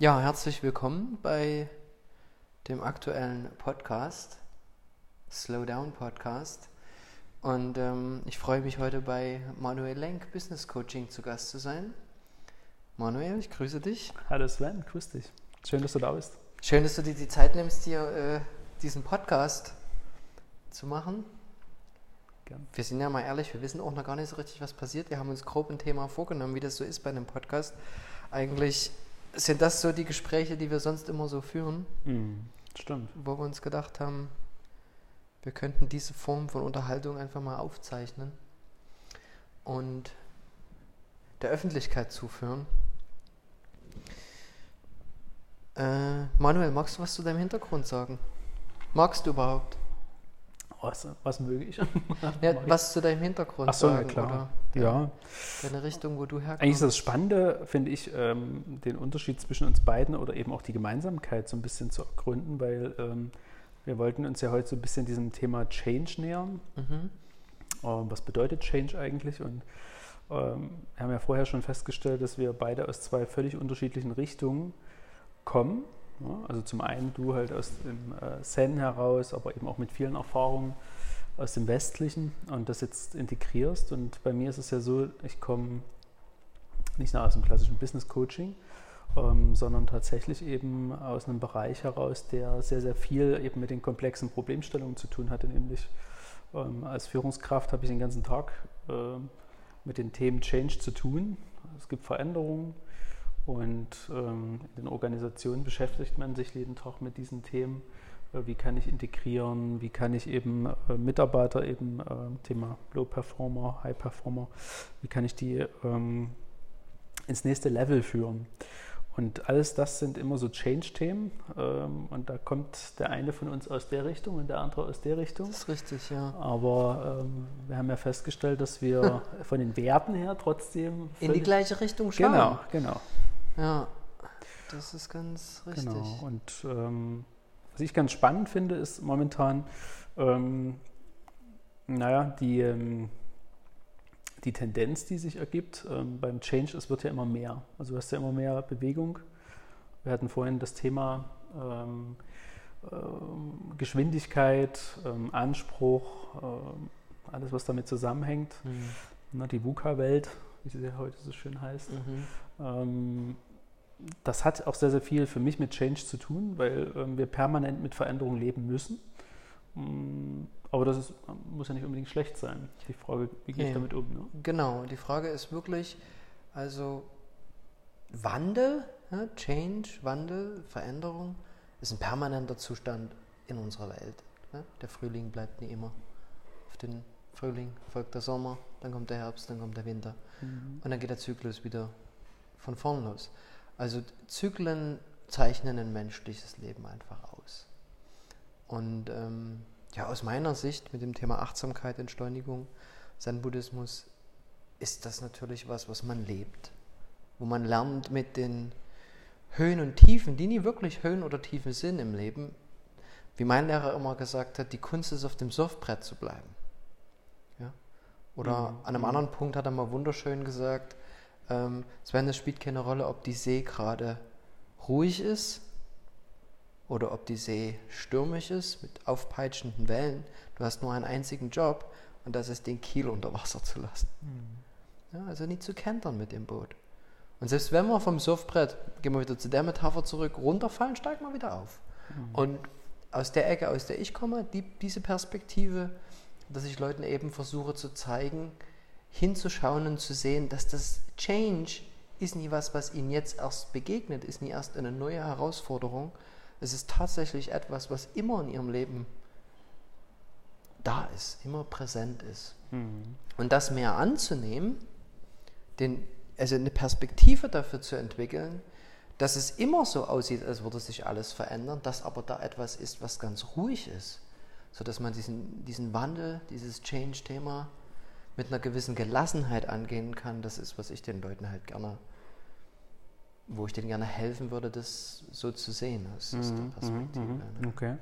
Ja, herzlich willkommen bei dem aktuellen Podcast, Slow Down Podcast. Und ähm, ich freue mich heute bei Manuel Lenk Business Coaching zu Gast zu sein. Manuel, ich grüße dich. Hallo Sven, grüß dich. Schön, dass du da bist. Schön, dass du dir die Zeit nimmst, hier äh, diesen Podcast zu machen. Gern. Wir sind ja mal ehrlich, wir wissen auch noch gar nicht so richtig, was passiert. Wir haben uns grob ein Thema vorgenommen, wie das so ist bei einem Podcast. Eigentlich sind das so die Gespräche, die wir sonst immer so führen. Mm, stimmt. Wo wir uns gedacht haben, wir könnten diese Form von Unterhaltung einfach mal aufzeichnen und der Öffentlichkeit zuführen. Äh, Manuel, magst du was zu deinem Hintergrund sagen? Magst du überhaupt? Was, was möge ich? ja, was zu deinem Hintergrund Ach so, sagen? Ja, klar. Oder ja. Deine Richtung, wo du herkommst. Eigentlich ist das Spannende, finde ich, ähm, den Unterschied zwischen uns beiden oder eben auch die Gemeinsamkeit so ein bisschen zu ergründen, weil ähm, wir wollten uns ja heute so ein bisschen diesem Thema Change nähern. Mhm. Ähm, was bedeutet Change eigentlich? Und ähm, wir haben ja vorher schon festgestellt, dass wir beide aus zwei völlig unterschiedlichen Richtungen kommen. Ja, also zum einen du halt aus dem äh, Zen heraus, aber eben auch mit vielen Erfahrungen aus dem Westlichen und das jetzt integrierst. Und bei mir ist es ja so, ich komme nicht nur aus dem klassischen Business Coaching, ähm, sondern tatsächlich eben aus einem Bereich heraus, der sehr, sehr viel eben mit den komplexen Problemstellungen zu tun hatte. Nämlich ähm, als Führungskraft habe ich den ganzen Tag äh, mit den Themen Change zu tun. Es gibt Veränderungen und ähm, in den Organisationen beschäftigt man sich jeden Tag mit diesen Themen. Äh, wie kann ich integrieren? Wie kann ich eben äh, Mitarbeiter eben äh, Thema Low Performer, High Performer, wie kann ich die ähm, ins nächste Level führen? Und alles das sind immer so Change-Themen. Ähm, und da kommt der eine von uns aus der Richtung und der andere aus der Richtung. Das ist richtig, ja. Aber ähm, wir haben ja festgestellt, dass wir von den Werten her trotzdem. In die gleiche Richtung schauen. Genau, genau. Ja, das ist ganz richtig. Genau. Und ähm, was ich ganz spannend finde, ist momentan, ähm, naja, die, ähm, die Tendenz, die sich ergibt ähm, beim Change, es wird ja immer mehr. Also du hast ja immer mehr Bewegung. Wir hatten vorhin das Thema ähm, ähm, Geschwindigkeit, Anspruch, alles, was damit zusammenhängt. Mhm. Na, die VUCA-Welt, wie sie ja heute so schön heißt. Mhm das hat auch sehr, sehr viel für mich mit Change zu tun, weil ähm, wir permanent mit Veränderung leben müssen. Mm, aber das ist, muss ja nicht unbedingt schlecht sein. Die Frage, wie gehe ich damit um? Ne? Genau, die Frage ist wirklich, also Wandel, ja, Change, Wandel, Veränderung ist ein permanenter Zustand in unserer Welt. Ja? Der Frühling bleibt nie immer. Auf den Frühling folgt der Sommer, dann kommt der Herbst, dann kommt der Winter. Mhm. Und dann geht der Zyklus wieder von vorn los. Also Zyklen zeichnen ein menschliches Leben einfach aus. Und ähm, ja, aus meiner Sicht mit dem Thema Achtsamkeit, Entschleunigung, Zen-Buddhismus, ist das natürlich was, was man lebt. Wo man lernt mit den Höhen und Tiefen, die nie wirklich Höhen oder Tiefen sind im Leben, wie mein Lehrer immer gesagt hat, die Kunst ist auf dem Surfbrett zu bleiben. Ja? Oder mhm. an einem anderen Punkt hat er mal wunderschön gesagt, ähm, Sven, es spielt keine Rolle, ob die See gerade ruhig ist oder ob die See stürmisch ist mit aufpeitschenden Wellen. Du hast nur einen einzigen Job und das ist den Kiel unter Wasser zu lassen. Mhm. Ja, also nicht zu kentern mit dem Boot. Und selbst wenn wir vom Surfbrett, gehen wir wieder zu der Metapher zurück, runterfallen, steigen wir wieder auf. Mhm. Und aus der Ecke, aus der ich komme, die, diese Perspektive, dass ich Leuten eben versuche zu zeigen, hinzuschauen und zu sehen, dass das Change ist nie was, was ihnen jetzt erst begegnet, ist nie erst eine neue Herausforderung. Es ist tatsächlich etwas, was immer in ihrem Leben da ist, immer präsent ist. Mhm. Und das mehr anzunehmen, den, also eine Perspektive dafür zu entwickeln, dass es immer so aussieht, als würde sich alles verändern, dass aber da etwas ist, was ganz ruhig ist, sodass man diesen, diesen Wandel, dieses Change-Thema mit einer gewissen Gelassenheit angehen kann, das ist, was ich den Leuten halt gerne, wo ich denen gerne helfen würde, das so zu sehen aus, aus der mhm, Perspektive. Mhm, ne? Okay.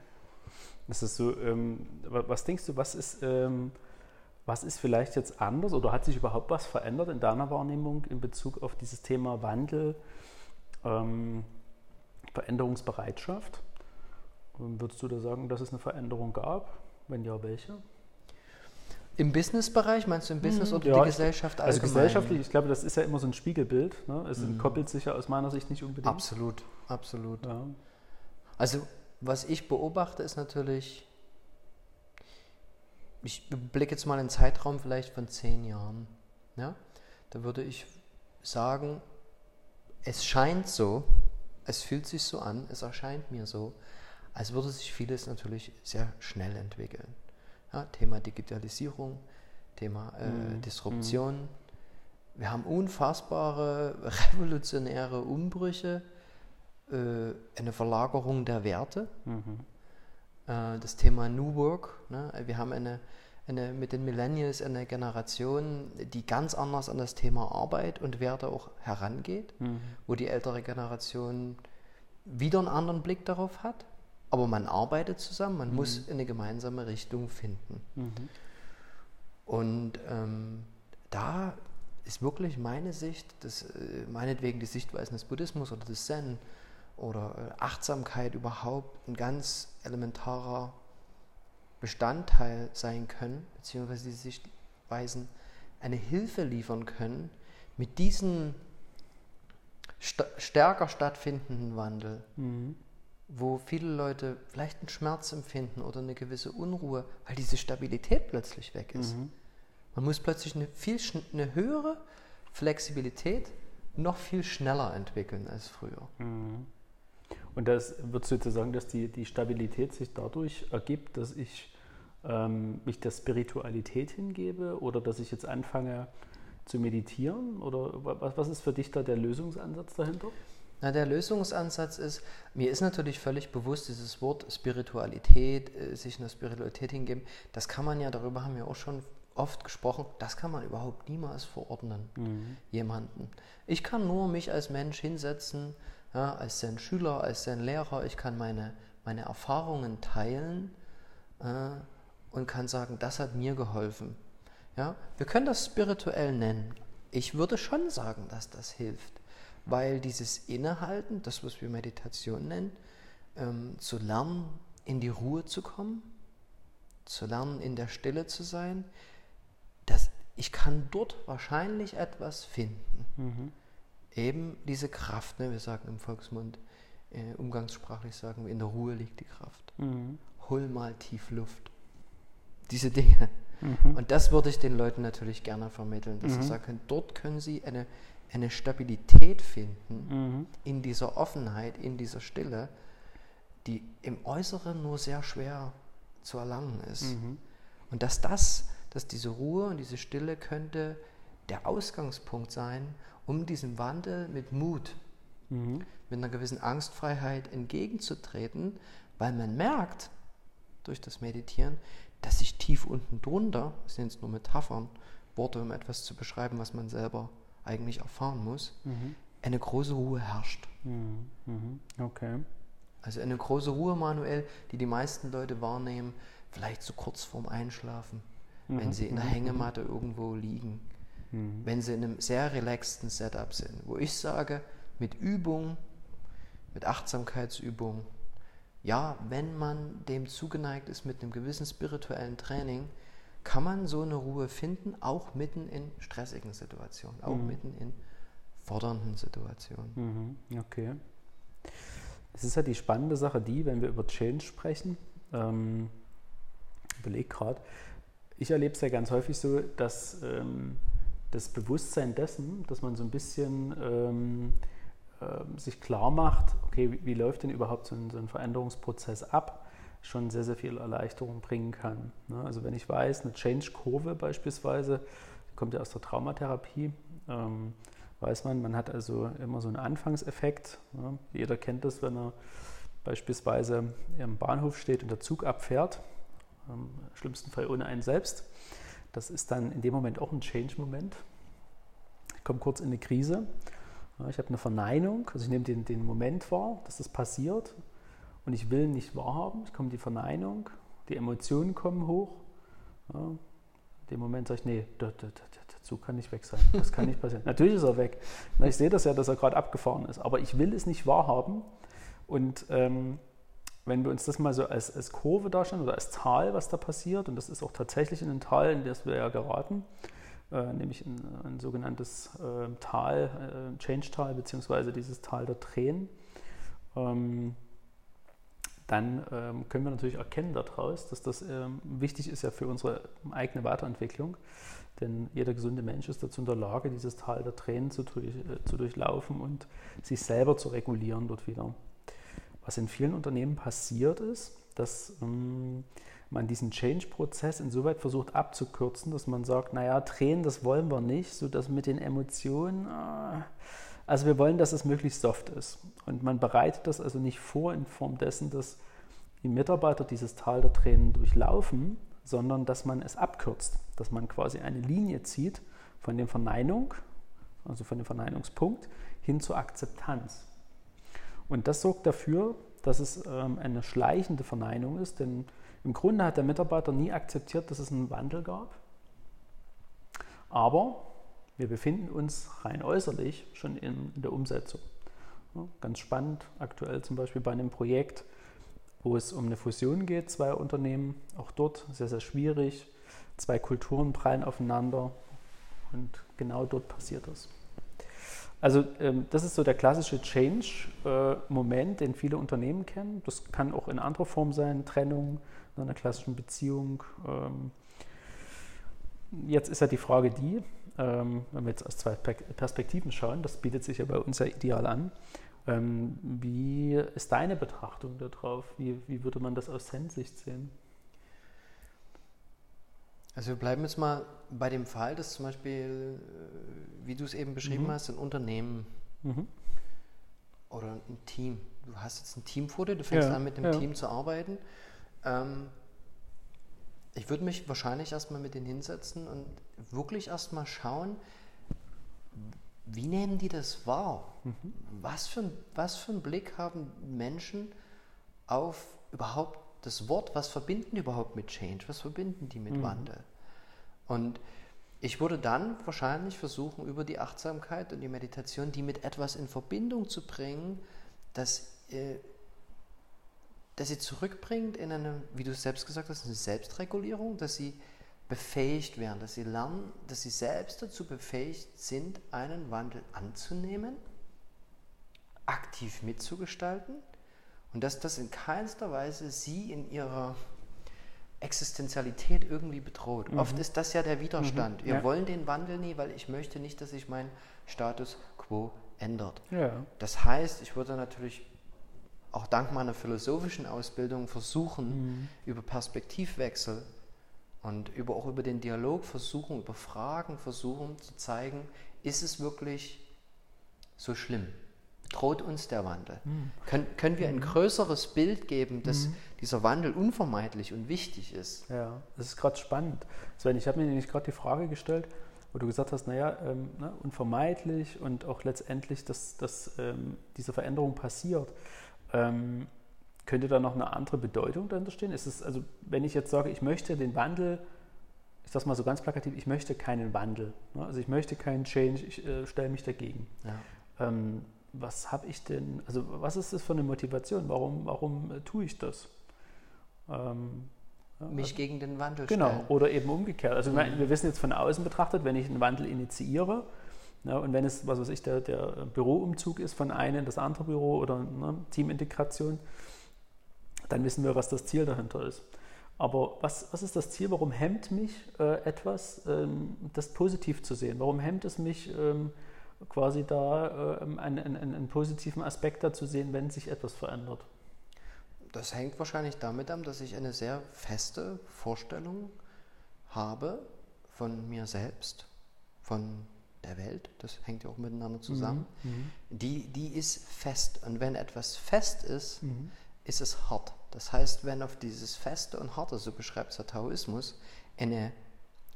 Das ist so, ähm, was denkst du, was ist, ähm, was ist vielleicht jetzt anders oder hat sich überhaupt was verändert in deiner Wahrnehmung in Bezug auf dieses Thema Wandel? Ähm, Veränderungsbereitschaft. Würdest du da sagen, dass es eine Veränderung gab? Wenn ja, welche? Im Businessbereich, meinst du im Business mhm. oder ja, die Gesellschaft allgemein? Also gesellschaftlich, ich glaube, das ist ja immer so ein Spiegelbild. Ne? Es mhm. koppelt sich ja aus meiner Sicht nicht unbedingt. Absolut, absolut. Ja. Also was ich beobachte, ist natürlich, ich blicke jetzt mal einen Zeitraum vielleicht von zehn Jahren. Ja? Da würde ich sagen, es scheint so, es fühlt sich so an, es erscheint mir so, als würde sich vieles natürlich sehr schnell entwickeln. Ja, Thema Digitalisierung, Thema äh, mhm. Disruption. Wir haben unfassbare revolutionäre Umbrüche, äh, eine Verlagerung der Werte. Mhm. Äh, das Thema New Work. Ne? Wir haben eine, eine, mit den Millennials eine Generation, die ganz anders an das Thema Arbeit und Werte auch herangeht, mhm. wo die ältere Generation wieder einen anderen Blick darauf hat. Aber man arbeitet zusammen, man mhm. muss eine gemeinsame Richtung finden. Mhm. Und ähm, da ist wirklich meine Sicht, das, äh, meinetwegen die Sichtweisen des Buddhismus oder des Zen oder äh, Achtsamkeit überhaupt ein ganz elementarer Bestandteil sein können, beziehungsweise die Sichtweisen eine Hilfe liefern können, mit diesem st stärker stattfindenden Wandel mhm wo viele Leute vielleicht einen Schmerz empfinden oder eine gewisse Unruhe, weil diese Stabilität plötzlich weg ist. Mhm. Man muss plötzlich eine viel eine höhere Flexibilität noch viel schneller entwickeln als früher. Mhm. Und das wird sozusagen, dass die, die Stabilität sich dadurch ergibt, dass ich ähm, mich der Spiritualität hingebe oder dass ich jetzt anfange zu meditieren? Oder was, was ist für dich da der Lösungsansatz dahinter? Na, der Lösungsansatz ist, mir ist natürlich völlig bewusst, dieses Wort Spiritualität, äh, sich einer Spiritualität hingeben, das kann man ja, darüber haben wir auch schon oft gesprochen, das kann man überhaupt niemals verordnen, mhm. jemanden. Ich kann nur mich als Mensch hinsetzen, ja, als sein Schüler, als sein Lehrer, ich kann meine, meine Erfahrungen teilen äh, und kann sagen, das hat mir geholfen. Ja? Wir können das spirituell nennen. Ich würde schon sagen, dass das hilft weil dieses Innehalten, das was wir Meditation nennen, ähm, zu lernen, in die Ruhe zu kommen, zu lernen, in der Stille zu sein, dass ich kann dort wahrscheinlich etwas finden. Mhm. Eben diese Kraft, ne? wir sagen im Volksmund, äh, umgangssprachlich sagen wir, in der Ruhe liegt die Kraft. Mhm. Hol mal tief Luft. Diese Dinge. Mhm. Und das würde ich den Leuten natürlich gerne vermitteln, dass sie mhm. sagen können, dort können sie eine eine Stabilität finden mhm. in dieser Offenheit, in dieser Stille, die im Äußeren nur sehr schwer zu erlangen ist. Mhm. Und dass das, dass diese Ruhe und diese Stille könnte der Ausgangspunkt sein, um diesem Wandel mit Mut, mhm. mit einer gewissen Angstfreiheit entgegenzutreten, weil man merkt durch das Meditieren, dass sich tief unten drunter, das sind jetzt nur Metaphern, Worte, um etwas zu beschreiben, was man selber eigentlich erfahren muss, mhm. eine große Ruhe herrscht. Mhm. mhm. Okay. Also eine große Ruhe, Manuel, die die meisten Leute wahrnehmen, vielleicht so kurz vorm Einschlafen, mhm. wenn sie in der mhm. Hängematte irgendwo liegen, wenn sie in einem sehr relaxten Setup sind, wo ich sage, mit Übung, mit Achtsamkeitsübung, ja, wenn man dem zugeneigt ist mit einem gewissen spirituellen Training, kann man so eine Ruhe finden, auch mitten in stressigen Situationen, auch mhm. mitten in fordernden Situationen. Mhm. Okay. Es ist ja die spannende Sache, die, wenn wir über Change sprechen, ähm, überleg gerade, ich erlebe es ja ganz häufig so, dass ähm, das Bewusstsein dessen, dass man so ein bisschen ähm, äh, sich klar macht, okay, wie, wie läuft denn überhaupt so ein, so ein Veränderungsprozess ab? Schon sehr, sehr viel Erleichterung bringen kann. Ne? Also wenn ich weiß, eine Change-Kurve beispielsweise, die kommt ja aus der Traumatherapie, ähm, weiß man, man hat also immer so einen Anfangseffekt. Ne? Jeder kennt das, wenn er beispielsweise im Bahnhof steht und der Zug abfährt, im schlimmsten Fall ohne einen selbst. Das ist dann in dem Moment auch ein Change-Moment. Ich komme kurz in eine Krise. Ich habe eine Verneinung, also ich nehme den, den Moment wahr, dass das passiert und ich will nicht wahrhaben. Es kommt die Verneinung, die Emotionen kommen hoch. Ja, in dem Moment sage ich, nee, der, Zug kann nicht weg sein. Das kann nicht passieren. Natürlich ist er weg. Ich sehe das ja, dass er gerade abgefahren ist. Aber ich will es nicht wahrhaben. Und ähm, wenn wir uns das mal so als, als Kurve darstellen oder als Tal, was da passiert, und das ist auch tatsächlich in ein Tal, in das wir ja geraten, äh, nämlich ein, ein sogenanntes äh, Tal, äh, Change-Tal, beziehungsweise dieses Tal der Tränen, ähm, dann ähm, können wir natürlich erkennen daraus, dass das ähm, wichtig ist ja für unsere eigene Weiterentwicklung. Denn jeder gesunde Mensch ist dazu in der Lage, dieses Tal der Tränen zu, durch, äh, zu durchlaufen und sich selber zu regulieren dort wieder. Was in vielen Unternehmen passiert ist, dass ähm, man diesen Change-Prozess insoweit versucht abzukürzen, dass man sagt, naja, Tränen, das wollen wir nicht, so dass mit den Emotionen, äh, also wir wollen, dass es möglichst soft ist. Und man bereitet das also nicht vor in Form dessen, dass die Mitarbeiter dieses Tal der Tränen durchlaufen, sondern dass man es abkürzt, dass man quasi eine Linie zieht von der Verneinung, also von dem Verneinungspunkt, hin zur Akzeptanz. Und das sorgt dafür, dass es ähm, eine schleichende Verneinung ist, denn im Grunde hat der Mitarbeiter nie akzeptiert, dass es einen Wandel gab. Aber wir befinden uns rein äußerlich schon in, in der Umsetzung. Ja, ganz spannend, aktuell zum Beispiel bei einem Projekt, wo es um eine Fusion geht, zwei Unternehmen, auch dort sehr, sehr schwierig. Zwei Kulturen prallen aufeinander und genau dort passiert das. Also ähm, das ist so der klassische Change-Moment, äh, den viele Unternehmen kennen. Das kann auch in anderer Form sein, Trennung in einer klassischen Beziehung. Ähm, jetzt ist ja die Frage die, wenn wir jetzt aus zwei Perspektiven schauen, das bietet sich ja bei uns ja ideal an, ähm, wie ist deine Betrachtung darauf? Wie, wie würde man das aus Zen-Sicht sehen? Also wir bleiben jetzt mal bei dem Fall, dass zum Beispiel, äh, wie du es eben beschrieben mhm. hast, ein Unternehmen mhm. oder ein Team. Du hast jetzt ein Team vor dir, du fängst ja, an mit dem ja. Team zu arbeiten. Ähm, ich würde mich wahrscheinlich erstmal mit denen hinsetzen und wirklich erstmal schauen, wie nehmen die das wahr? Mhm. Was, für was für einen Blick haben Menschen auf überhaupt das Wort? Was verbinden die überhaupt mit Change? Was verbinden die mit mhm. Wandel? Und ich würde dann wahrscheinlich versuchen, über die Achtsamkeit und die Meditation, die mit etwas in Verbindung zu bringen, das, äh, das sie zurückbringt in eine, wie du selbst gesagt hast, eine Selbstregulierung, dass sie befähigt werden, dass sie lernen, dass sie selbst dazu befähigt sind, einen Wandel anzunehmen, aktiv mitzugestalten und dass das in keinster Weise sie in ihrer Existenzialität irgendwie bedroht. Mhm. Oft ist das ja der Widerstand. Mhm. Wir ja. wollen den Wandel nie, weil ich möchte nicht, dass sich mein Status quo ändert. Ja. Das heißt, ich würde natürlich auch dank meiner philosophischen Ausbildung versuchen, mhm. über Perspektivwechsel und über, auch über den Dialog versuchen, über Fragen versuchen zu zeigen, ist es wirklich so schlimm? Droht uns der Wandel? Mhm. Können, können wir ein hm. größeres Bild geben, dass mhm. dieser Wandel unvermeidlich und wichtig ist? Ja, das ist gerade spannend. Sven, ich habe mir nämlich gerade die Frage gestellt, wo du gesagt hast, naja, ähm, ne, unvermeidlich und auch letztendlich, dass, dass ähm, diese Veränderung passiert. Ähm, könnte da noch eine andere Bedeutung dahinter stehen? Ist es, also, wenn ich jetzt sage, ich möchte den Wandel, ich sage mal so ganz plakativ, ich möchte keinen Wandel. Ne? Also ich möchte keinen Change, ich äh, stelle mich dagegen. Ja. Ähm, was habe ich denn, also was ist das für eine Motivation? Warum, warum äh, tue ich das? Ähm, mich also, gegen den Wandel Genau, stellen. oder eben umgekehrt. Also mhm. wir wissen jetzt von außen betrachtet, wenn ich einen Wandel initiiere, Ne, und wenn es, was weiß ich, der, der Büroumzug ist von einem in das andere Büro oder ne, Teamintegration, dann wissen wir, was das Ziel dahinter ist. Aber was, was ist das Ziel? Warum hemmt mich äh, etwas, ähm, das positiv zu sehen? Warum hemmt es mich, ähm, quasi da äh, einen, einen, einen, positiven Aspekt dazu sehen, wenn sich etwas verändert? Das hängt wahrscheinlich damit an, dass ich eine sehr feste Vorstellung habe von mir selbst, von der Welt, das hängt ja auch miteinander zusammen, mhm. mhm. die, die ist fest. Und wenn etwas fest ist, mhm ist es hart. Das heißt, wenn auf dieses Feste und Harte, so beschreibt es der Taoismus, eine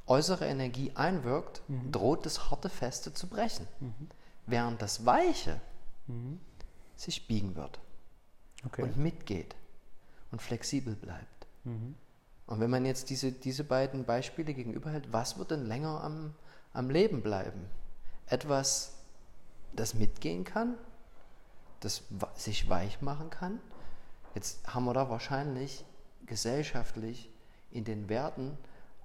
äußere Energie einwirkt, mhm. droht das harte Feste zu brechen. Mhm. Während das Weiche mhm. sich biegen wird okay. und mitgeht und flexibel bleibt. Mhm. Und wenn man jetzt diese, diese beiden Beispiele gegenüberhält, was wird denn länger am, am Leben bleiben? Etwas, das mitgehen kann das sich weich machen kann. Jetzt haben wir da wahrscheinlich gesellschaftlich in den Werten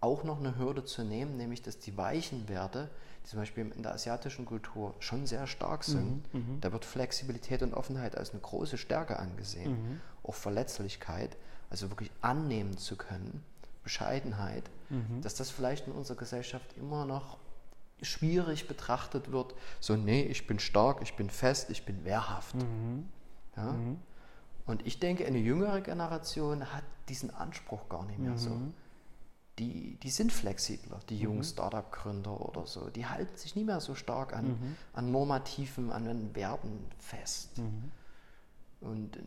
auch noch eine Hürde zu nehmen, nämlich dass die weichen Werte, die zum Beispiel in der asiatischen Kultur schon sehr stark sind, mhm, mhm. da wird Flexibilität und Offenheit als eine große Stärke angesehen, mhm. auch Verletzlichkeit, also wirklich annehmen zu können, Bescheidenheit, mhm. dass das vielleicht in unserer Gesellschaft immer noch schwierig betrachtet wird, so nee, ich bin stark, ich bin fest, ich bin wehrhaft. Mhm. Ja? Mhm. Und ich denke, eine jüngere Generation hat diesen Anspruch gar nicht mehr so die, die sind flexibler, die jungen mhm. Startup-Gründer oder so. Die halten sich nicht mehr so stark an, mhm. an Normativen, an Werten fest. Mhm. Und äh,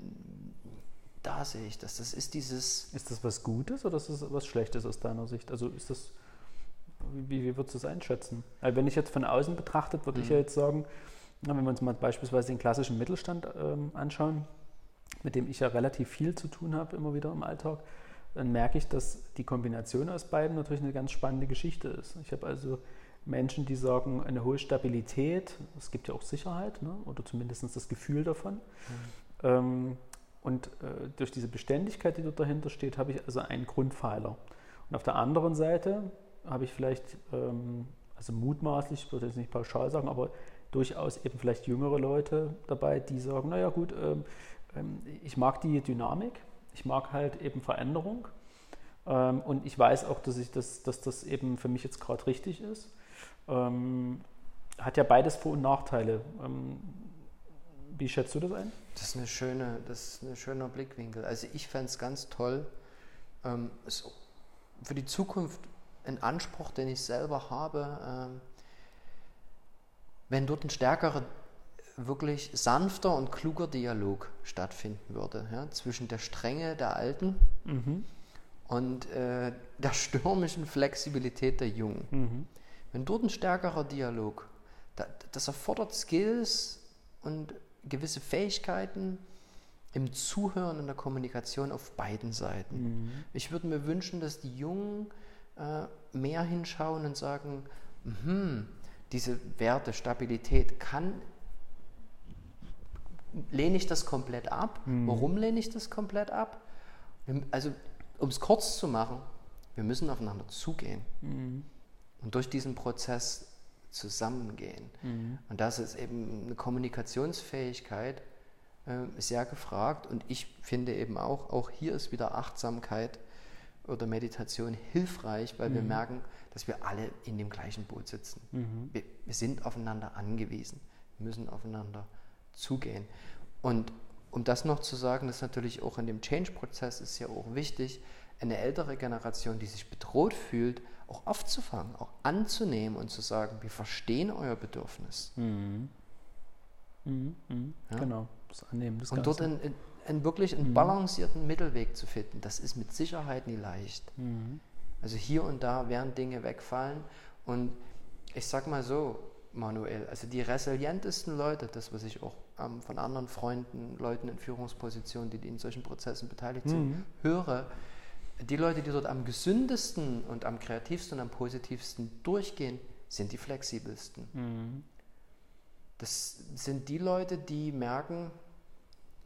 da sehe ich das. Das ist dieses. Ist das was Gutes oder ist das was Schlechtes aus deiner Sicht? Also ist das. Wie, wie würdest du das einschätzen? Also wenn ich jetzt von außen betrachtet, würde ich ja mhm. jetzt sagen, wenn wir uns mal beispielsweise den klassischen Mittelstand ähm, anschauen, mit dem ich ja relativ viel zu tun habe, immer wieder im Alltag, dann merke ich, dass die Kombination aus beiden natürlich eine ganz spannende Geschichte ist. Ich habe also Menschen, die sagen, eine hohe Stabilität, es gibt ja auch Sicherheit ne? oder zumindest das Gefühl davon. Mhm. Ähm, und äh, durch diese Beständigkeit, die dort dahinter steht, habe ich also einen Grundpfeiler. Und auf der anderen Seite habe ich vielleicht, ähm, also mutmaßlich, ich würde jetzt nicht pauschal sagen, aber durchaus eben vielleicht jüngere Leute dabei, die sagen, naja gut, ähm, ähm ich mag die Dynamik, ich mag halt eben Veränderung ähm, und ich weiß auch, dass, ich das, dass das eben für mich jetzt gerade richtig ist. Ähm, hat ja beides Vor- und Nachteile. Ähm, wie schätzt du das ein? Das ist, eine schöne, das ist ein schöner Blickwinkel. Also ich fände es ganz toll, ähm, für die Zukunft ein Anspruch, den ich selber habe, ähm, wenn dort ein stärkerer wirklich sanfter und kluger Dialog stattfinden würde ja, zwischen der Strenge der Alten mhm. und äh, der stürmischen Flexibilität der Jungen. Mhm. Wenn dort ein stärkerer Dialog, da, das erfordert Skills und gewisse Fähigkeiten im Zuhören und der Kommunikation auf beiden Seiten. Mhm. Ich würde mir wünschen, dass die Jungen mehr hinschauen und sagen, mh, diese Werte, Stabilität kann lehne ich das komplett ab. Mhm. Warum lehne ich das komplett ab? Also, um es kurz zu machen, wir müssen aufeinander zugehen mhm. und durch diesen Prozess zusammengehen. Mhm. Und das ist eben eine Kommunikationsfähigkeit äh, sehr gefragt. Und ich finde eben auch, auch hier ist wieder Achtsamkeit oder Meditation hilfreich, weil wir mhm. merken, dass wir alle in dem gleichen Boot sitzen. Mhm. Wir, wir sind aufeinander angewiesen, wir müssen aufeinander zugehen. Und um das noch zu sagen, das ist natürlich auch in dem Change-Prozess ist ja auch wichtig, eine ältere Generation, die sich bedroht fühlt, auch aufzufangen, auch anzunehmen und zu sagen, wir verstehen euer Bedürfnis. Mhm. Mhm. Mhm. Ja? Genau, das Annehmen. Das und dort einen, einen wirklich einen mhm. balancierten Mittelweg zu finden, das ist mit Sicherheit nie leicht. Mhm. Also hier und da werden Dinge wegfallen und ich sag mal so, Manuel, also die resilientesten Leute, das was ich auch ähm, von anderen Freunden, Leuten in Führungspositionen, die in solchen Prozessen beteiligt sind, mhm. höre, die Leute, die dort am gesündesten und am kreativsten und am positivsten durchgehen, sind die flexibelsten. Mhm. Das sind die Leute, die merken,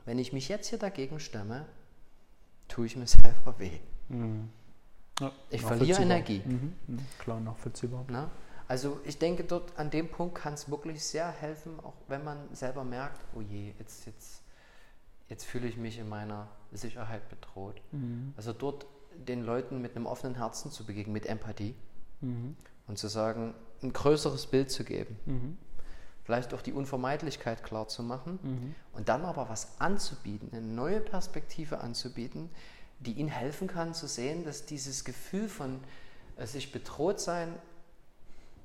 wenn ich mich jetzt hier dagegen stemme, tue ich mir selber weh. Mhm. Ja, ich verliere Energie. Mhm. mhm. Klar, nachvollziehbar. Na? Also ich denke, dort an dem Punkt kann es wirklich sehr helfen, auch wenn man selber merkt, oh je, jetzt, jetzt, jetzt fühle ich mich in meiner Sicherheit bedroht. Mhm. Also dort den Leuten mit einem offenen Herzen zu begegnen, mit Empathie mhm. und zu sagen, ein größeres Bild zu geben. Vielleicht auch die Unvermeidlichkeit klar zu machen mhm. und dann aber was anzubieten, eine neue Perspektive anzubieten, die ihnen helfen kann zu sehen, dass dieses Gefühl von äh, sich bedroht sein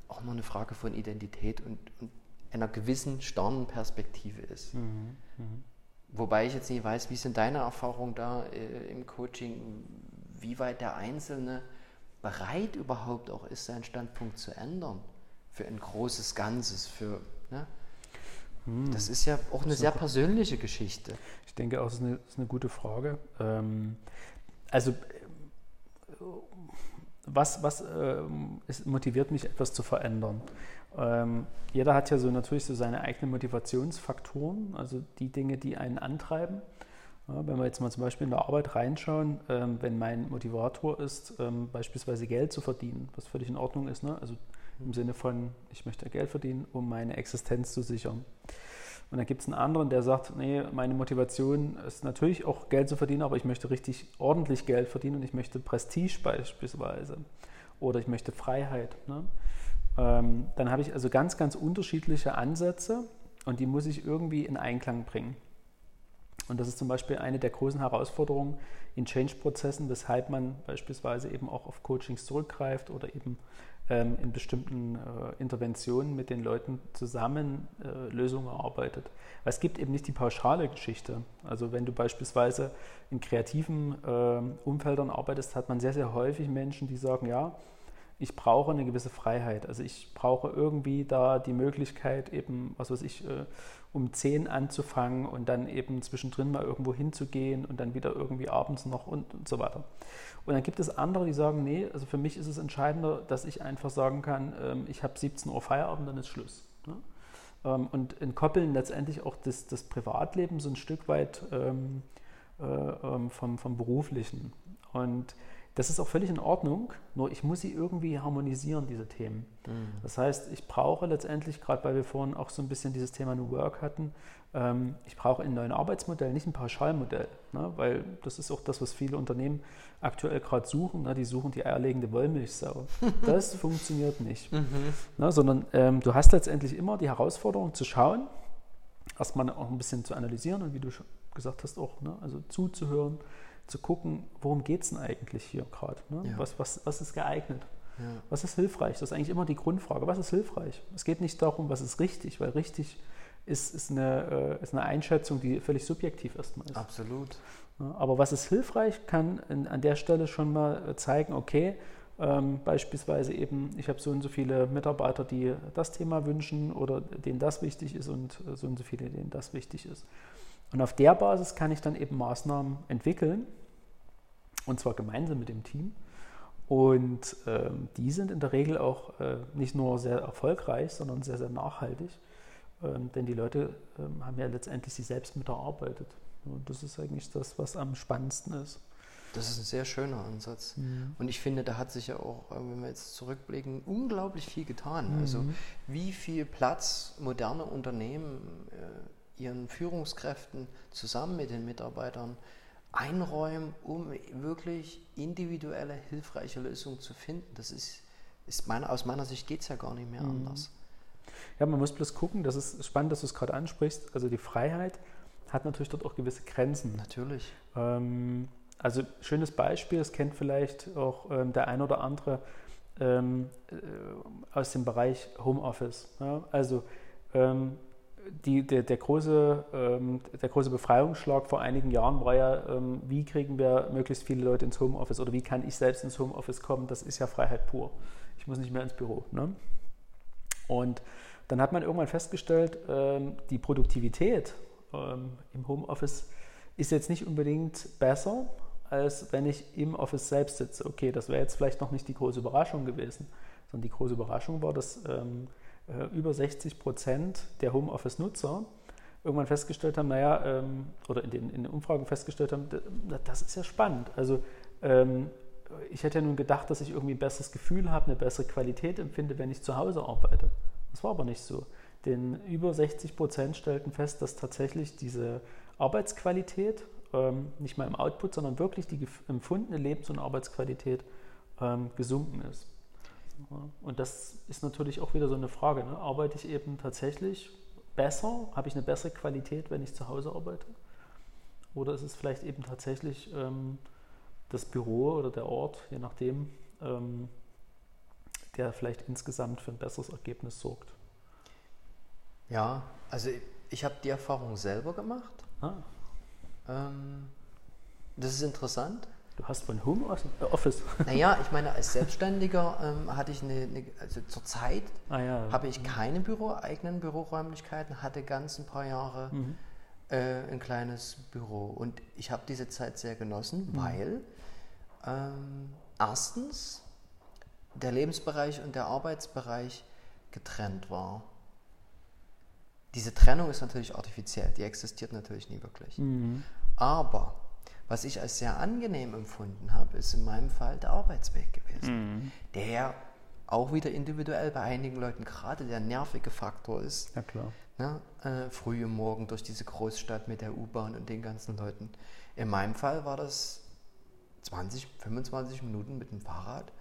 auch nur eine Frage von Identität und, und einer gewissen starren Perspektive ist. Mhm. Mhm. Wobei ich jetzt nicht weiß, wie sind deine Erfahrungen da äh, im Coaching, wie weit der Einzelne bereit überhaupt auch ist, seinen Standpunkt zu ändern für ein großes Ganzes, für ne? mhm. das ist ja auch eine sehr persönliche Geschichte. Ich denke auch, das ist eine, das ist eine gute Frage. Ähm, also was, was äh, ist, motiviert mich, etwas zu verändern? Ähm, jeder hat ja so natürlich so seine eigenen Motivationsfaktoren, also die Dinge, die einen antreiben. Ja, wenn wir jetzt mal zum Beispiel in der Arbeit reinschauen, ähm, wenn mein Motivator ist, ähm, beispielsweise Geld zu verdienen, was völlig in Ordnung ist, ne? also im Sinne von, ich möchte Geld verdienen, um meine Existenz zu sichern. Und dann gibt es einen anderen, der sagt, nee, meine Motivation ist natürlich auch Geld zu verdienen, aber ich möchte richtig ordentlich Geld verdienen und ich möchte Prestige beispielsweise oder ich möchte Freiheit. Ne? Ähm, dann habe ich also ganz, ganz unterschiedliche Ansätze und die muss ich irgendwie in Einklang bringen. Und das ist zum Beispiel eine der großen Herausforderungen in Change-Prozessen, weshalb man beispielsweise eben auch auf Coachings zurückgreift oder eben ähm, in bestimmten äh, Interventionen mit den Leuten zusammen äh, Lösungen erarbeitet. Weil es gibt eben nicht die pauschale Geschichte. Also wenn du beispielsweise in kreativen äh, Umfeldern arbeitest, hat man sehr, sehr häufig Menschen, die sagen, ja, ich brauche eine gewisse Freiheit. Also ich brauche irgendwie da die Möglichkeit, eben, was weiß ich, äh, um 10 anzufangen und dann eben zwischendrin mal irgendwo hinzugehen und dann wieder irgendwie abends noch und, und so weiter. Und dann gibt es andere, die sagen, nee, also für mich ist es entscheidender, dass ich einfach sagen kann, ähm, ich habe 17 Uhr Feierabend, dann ist Schluss. Ne? Ähm, und entkoppeln letztendlich auch das, das Privatleben so ein Stück weit ähm, äh, vom, vom Beruflichen. Und das ist auch völlig in Ordnung, nur ich muss sie irgendwie harmonisieren, diese Themen. Mhm. Das heißt, ich brauche letztendlich, gerade weil wir vorhin auch so ein bisschen dieses Thema New Work hatten, ähm, ich brauche ein neues Arbeitsmodell, nicht ein Pauschalmodell, ne? weil das ist auch das, was viele Unternehmen aktuell gerade suchen. Ne? Die suchen die eierlegende Wollmilchsau. Das funktioniert nicht, mhm. ne? sondern ähm, du hast letztendlich immer die Herausforderung zu schauen, erstmal auch ein bisschen zu analysieren und wie du gesagt hast, auch ne? also zuzuhören zu gucken, worum geht es denn eigentlich hier gerade? Ne? Ja. Was, was, was ist geeignet? Ja. Was ist hilfreich? Das ist eigentlich immer die Grundfrage. Was ist hilfreich? Es geht nicht darum, was ist richtig, weil richtig ist, ist, eine, äh, ist eine Einschätzung, die völlig subjektiv erstmal ist. Absolut. aber was ist hilfreich, kann an der Stelle schon mal zeigen, okay, ähm, beispielsweise eben, ich habe so und so viele Mitarbeiter, die das Thema wünschen oder denen das wichtig ist und so und so viele, denen das wichtig ist. Und auf der Basis kann ich dann eben Maßnahmen entwickeln, und zwar gemeinsam mit dem Team. Und ähm, die sind in der Regel auch äh, nicht nur sehr erfolgreich, sondern sehr, sehr nachhaltig. Ähm, denn die Leute ähm, haben ja letztendlich sich selbst mit erarbeitet. Und das ist eigentlich das, was am spannendsten ist. Das ist ein sehr schöner Ansatz. Mhm. Und ich finde, da hat sich ja auch, äh, wenn wir jetzt zurückblicken, unglaublich viel getan. Mhm. Also wie viel Platz moderne Unternehmen äh, ihren Führungskräften zusammen mit den Mitarbeitern einräumen, um wirklich individuelle, hilfreiche Lösungen zu finden. Das ist, ist meine, aus meiner Sicht geht es ja gar nicht mehr mhm. anders. Ja, man muss bloß gucken, das ist spannend, dass du es gerade ansprichst. Also die Freiheit hat natürlich dort auch gewisse Grenzen. Natürlich. Ähm, also schönes Beispiel, das kennt vielleicht auch ähm, der ein oder andere ähm, äh, aus dem Bereich Homeoffice. Ja? Also ähm, die, der, der, große, ähm, der große Befreiungsschlag vor einigen Jahren war ja, ähm, wie kriegen wir möglichst viele Leute ins Homeoffice oder wie kann ich selbst ins Homeoffice kommen? Das ist ja Freiheit pur. Ich muss nicht mehr ins Büro. Ne? Und dann hat man irgendwann festgestellt, ähm, die Produktivität ähm, im Homeoffice ist jetzt nicht unbedingt besser, als wenn ich im Office selbst sitze. Okay, das wäre jetzt vielleicht noch nicht die große Überraschung gewesen, sondern die große Überraschung war, dass ähm, äh, über 60 Prozent der Homeoffice-Nutzer irgendwann festgestellt haben, naja, ähm, oder in den, in den, Umfragen festgestellt haben, das ist ja spannend. Also ähm, ich hätte ja nun gedacht, dass ich irgendwie ein besseres Gefühl habe, eine bessere Qualität empfinde, wenn ich zu Hause arbeite. Das war aber nicht so. Denn über 60 Prozent stellten fest, dass tatsächlich diese Arbeitsqualität, ähm, nicht mal im Output, sondern wirklich die empfundene Lebens- und Arbeitsqualität ähm, gesunken ist. Und das ist natürlich auch wieder so eine Frage. Ne? Arbeite ich eben tatsächlich besser? Habe ich eine bessere Qualität, wenn ich zu Hause arbeite? Oder ist es vielleicht eben tatsächlich ähm, das Büro oder der Ort, je nachdem, ähm, der vielleicht insgesamt für ein besseres Ergebnis sorgt? Ja, also ich habe die Erfahrung selber gemacht. Ah. Ähm, das ist interessant. Du hast von Home äh, Office. Naja, ich meine, als Selbstständiger ähm, hatte ich eine, eine also zurzeit ah, ja. habe ich keine Büro, eigenen Büroräumlichkeiten, hatte ganz ein paar Jahre mhm. äh, ein kleines Büro. Und ich habe diese Zeit sehr genossen, mhm. weil ähm, erstens der Lebensbereich und der Arbeitsbereich getrennt war. Diese Trennung ist natürlich artifiziell, die existiert natürlich nie wirklich. Mhm. Aber was ich als sehr angenehm empfunden habe, ist in meinem Fall der Arbeitsweg gewesen, mhm. der auch wieder individuell bei einigen Leuten gerade der nervige Faktor ist. Ja, klar. Ne? Äh, früh im Morgen durch diese Großstadt mit der U-Bahn und den ganzen Leuten. In meinem Fall war das 20, 25 Minuten mit dem Fahrrad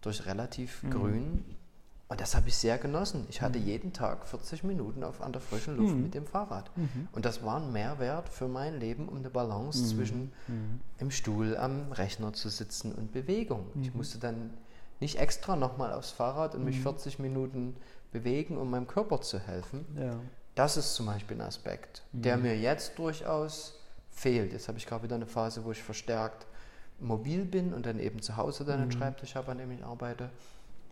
durch relativ mhm. grün. Und das habe ich sehr genossen. Ich hatte mhm. jeden Tag 40 Minuten auf, an der frischen Luft mhm. mit dem Fahrrad. Mhm. Und das war ein Mehrwert für mein Leben, um eine Balance mhm. zwischen mhm. im Stuhl am Rechner zu sitzen und Bewegung. Ich musste dann nicht extra nochmal aufs Fahrrad und mich 40 Minuten bewegen, um meinem Körper zu helfen. Ja. Das ist zum Beispiel ein Aspekt, der mir jetzt durchaus fehlt. Jetzt habe ich gerade wieder eine Phase, wo ich verstärkt mobil bin und dann eben zu Hause dann einen mhm. Schreibtisch habe, an dem ich arbeite.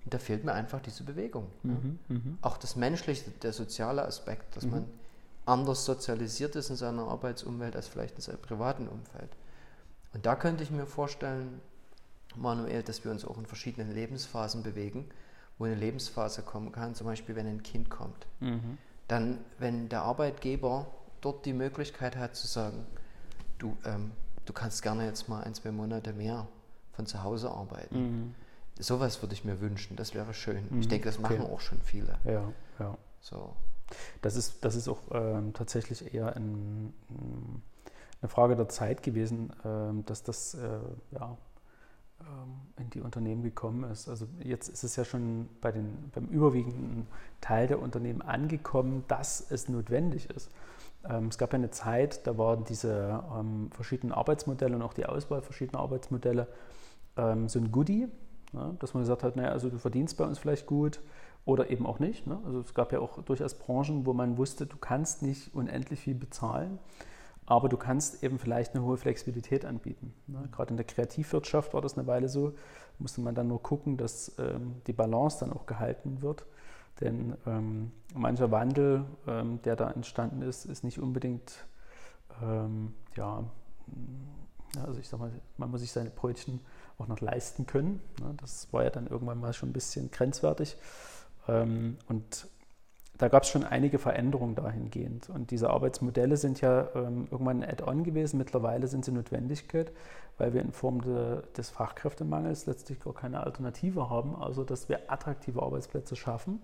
Und da fehlt mir einfach diese Bewegung. Mhm, ja. Mhm. Auch das menschliche, der soziale Aspekt, dass mhm. man anders sozialisiert ist in seiner Arbeitsumwelt als vielleicht in seinem privaten Umfeld. Und da könnte ich mir vorstellen, Manuel, dass wir uns auch in verschiedenen Lebensphasen bewegen, wo eine Lebensphase kommen kann, zum Beispiel wenn ein Kind kommt. Mhm. Dann, wenn der Arbeitgeber dort die Möglichkeit hat zu sagen, du, ähm, du kannst gerne jetzt mal ein, zwei Monate mehr von zu Hause arbeiten. Mhm. Sowas würde ich mir wünschen, das wäre schön. Mhm. Ich denke, das machen okay. auch schon viele. Ja, ja. So. Das ist, das ist auch ähm, tatsächlich eher ein, eine Frage der Zeit gewesen, ähm, dass das äh, ja, ähm, in die Unternehmen gekommen ist. Also jetzt ist es ja schon bei den, beim überwiegenden Teil der Unternehmen angekommen, dass es notwendig ist. Ähm, es gab ja eine Zeit, da waren diese ähm, verschiedenen Arbeitsmodelle und auch die Auswahl verschiedener Arbeitsmodelle ähm, so ein Goodie, ne? dass man gesagt hat, naja, also du verdienst bei uns vielleicht gut oder eben auch nicht. Ne? Also es gab ja auch durchaus Branchen, wo man wusste, du kannst nicht unendlich viel bezahlen, aber du kannst eben vielleicht eine hohe Flexibilität anbieten. Ne? Gerade in der Kreativwirtschaft war das eine Weile so, musste man dann nur gucken, dass ähm, die Balance dann auch gehalten wird. Denn ähm, mancher Wandel, ähm, der da entstanden ist, ist nicht unbedingt, ähm, ja, also ich sag mal, man muss sich seine Brötchen auch noch leisten können. Ne? Das war ja dann irgendwann mal schon ein bisschen grenzwertig. Ähm, und da gab es schon einige Veränderungen dahingehend. Und diese Arbeitsmodelle sind ja ähm, irgendwann ein Add-on gewesen. Mittlerweile sind sie Notwendigkeit, weil wir in Form de, des Fachkräftemangels letztlich gar keine Alternative haben, also dass wir attraktive Arbeitsplätze schaffen.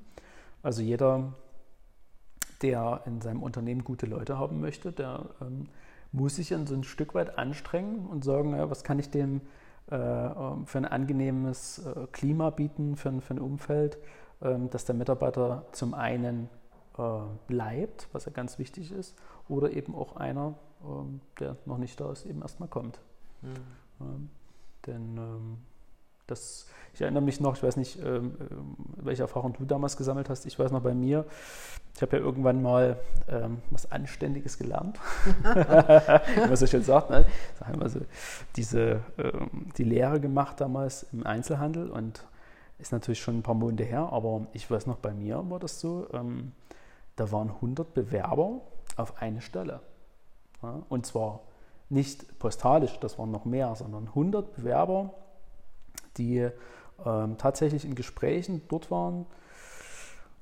Also jeder, der in seinem Unternehmen gute Leute haben möchte, der ähm, muss sich dann so ein Stück weit anstrengen und sagen, was kann ich dem für ein angenehmes äh, Klima bieten, für, für ein Umfeld, äh, dass der Mitarbeiter zum einen äh, bleibt, was ja ganz wichtig ist, oder eben auch einer, ähm, der noch nicht da ist, eben erstmal kommt. Mhm. denn ähm, das, ich erinnere mich noch, ich weiß nicht, ähm, ähm, welche Erfahrung du damals gesammelt hast. Ich weiß noch bei mir, ich habe ja irgendwann mal ähm, was Anständiges gelernt. Wie man so schön sagt, ne? Sagen wir so, diese, ähm, die Lehre gemacht damals im Einzelhandel und ist natürlich schon ein paar Monate her, aber ich weiß noch, bei mir war das so, ähm, da waren 100 Bewerber auf eine Stelle. Ja? Und zwar nicht postalisch, das waren noch mehr, sondern 100 Bewerber die ähm, tatsächlich in Gesprächen dort waren.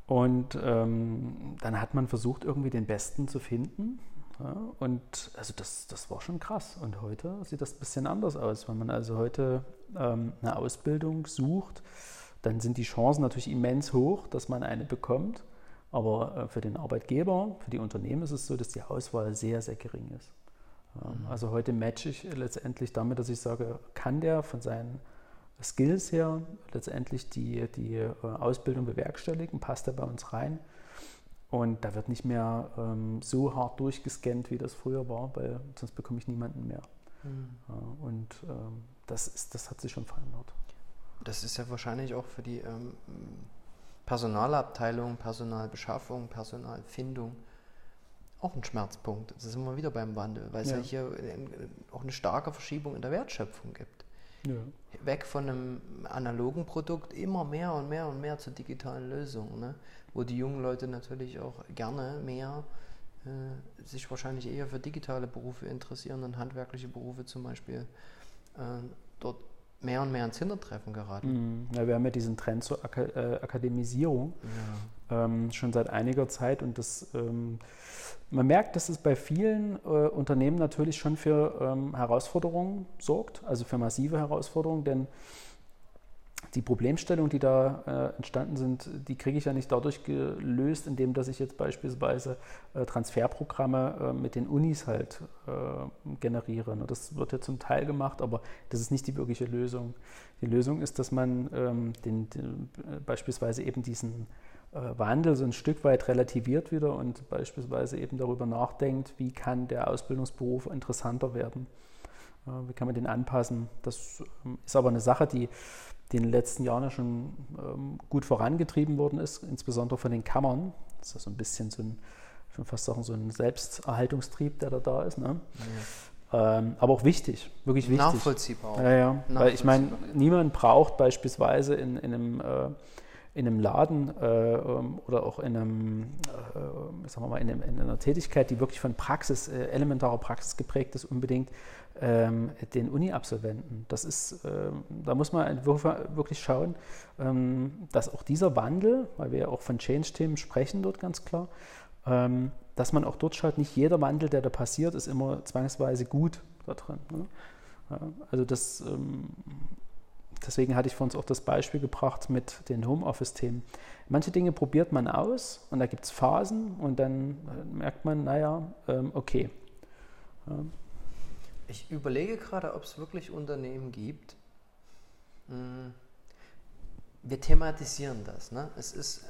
Und ähm, dann hat man versucht, irgendwie den Besten zu finden. Ja, und also das, das war schon krass. Und heute sieht das ein bisschen anders aus. Wenn man also heute ähm, eine Ausbildung sucht, dann sind die Chancen natürlich immens hoch, dass man eine bekommt. Aber äh, für den Arbeitgeber, für die Unternehmen ist es so, dass die Auswahl sehr, sehr gering ist. Ähm, mhm. Also heute matche ich letztendlich damit, dass ich sage, kann der von seinen Skills her letztendlich die, die äh, Ausbildung bewerkstelligen, passt er bei uns rein. Und da wird nicht mehr ähm, so hart durchgescannt, wie das früher war, weil sonst bekomme ich niemanden mehr. Mhm. Äh, und ähm, das, ist, das hat sich schon verändert. Das ist ja wahrscheinlich auch für die ähm, Personalabteilung, Personalbeschaffung, Personalfindung auch ein Schmerzpunkt. Das ist immer wieder beim Wandel, weil es ja, ja hier auch eine starke Verschiebung in der Wertschöpfung gibt. Ja. Weg von einem analogen Produkt immer mehr und mehr und mehr zu digitalen Lösungen, ne? wo die jungen Leute natürlich auch gerne mehr äh, sich wahrscheinlich eher für digitale Berufe interessieren und handwerkliche Berufe zum Beispiel äh, dort mehr und mehr ins Hintertreffen geraten. Mhm. Ja, wir haben ja diesen Trend zur Aka äh, Akademisierung ja. Ähm, schon seit einiger Zeit und das, ähm, man merkt, dass es bei vielen äh, Unternehmen natürlich schon für ähm, Herausforderungen sorgt, also für massive Herausforderungen, denn die Problemstellungen, die da äh, entstanden sind, die kriege ich ja nicht dadurch gelöst, indem dass ich jetzt beispielsweise äh, Transferprogramme äh, mit den Unis halt äh, generiere. Ne, das wird ja zum Teil gemacht, aber das ist nicht die wirkliche Lösung. Die Lösung ist, dass man ähm, den, den, äh, beispielsweise eben diesen Wandel so ein Stück weit relativiert wieder und beispielsweise eben darüber nachdenkt, wie kann der Ausbildungsberuf interessanter werden. Wie kann man den anpassen? Das ähm, ist aber eine Sache, die in den letzten Jahren ja schon ähm, gut vorangetrieben worden ist, insbesondere von den Kammern. Das ist ja so ein bisschen so ein, schon fast sagen, so ein Selbsterhaltungstrieb, der da da ist. Ne? Ja. Ähm, aber auch wichtig, wirklich wichtig. Nachvollziehbar. Ja, ja. Nachvollziehbar. Weil ich meine, niemand braucht beispielsweise in, in einem äh, in einem Laden äh, ähm, oder auch in, einem, äh, sagen wir mal, in, einem, in, einer Tätigkeit, die wirklich von Praxis, äh, elementarer Praxis geprägt ist, unbedingt ähm, den Uni-Absolventen. Das ist, ähm, da muss man wirklich schauen, ähm, dass auch dieser Wandel, weil wir ja auch von Change-Themen sprechen dort ganz klar, ähm, dass man auch dort schaut, nicht jeder Wandel, der da passiert, ist immer zwangsweise gut da drin. Ne? Ja, also das, ähm, deswegen hatte ich vor uns auch das Beispiel gebracht mit den Homeoffice-Themen. Manche Dinge probiert man aus und da gibt es Phasen und dann äh, merkt man, naja, ähm, okay. Ich überlege gerade, ob es wirklich Unternehmen gibt. Hm. Wir thematisieren das. Ne? Es ist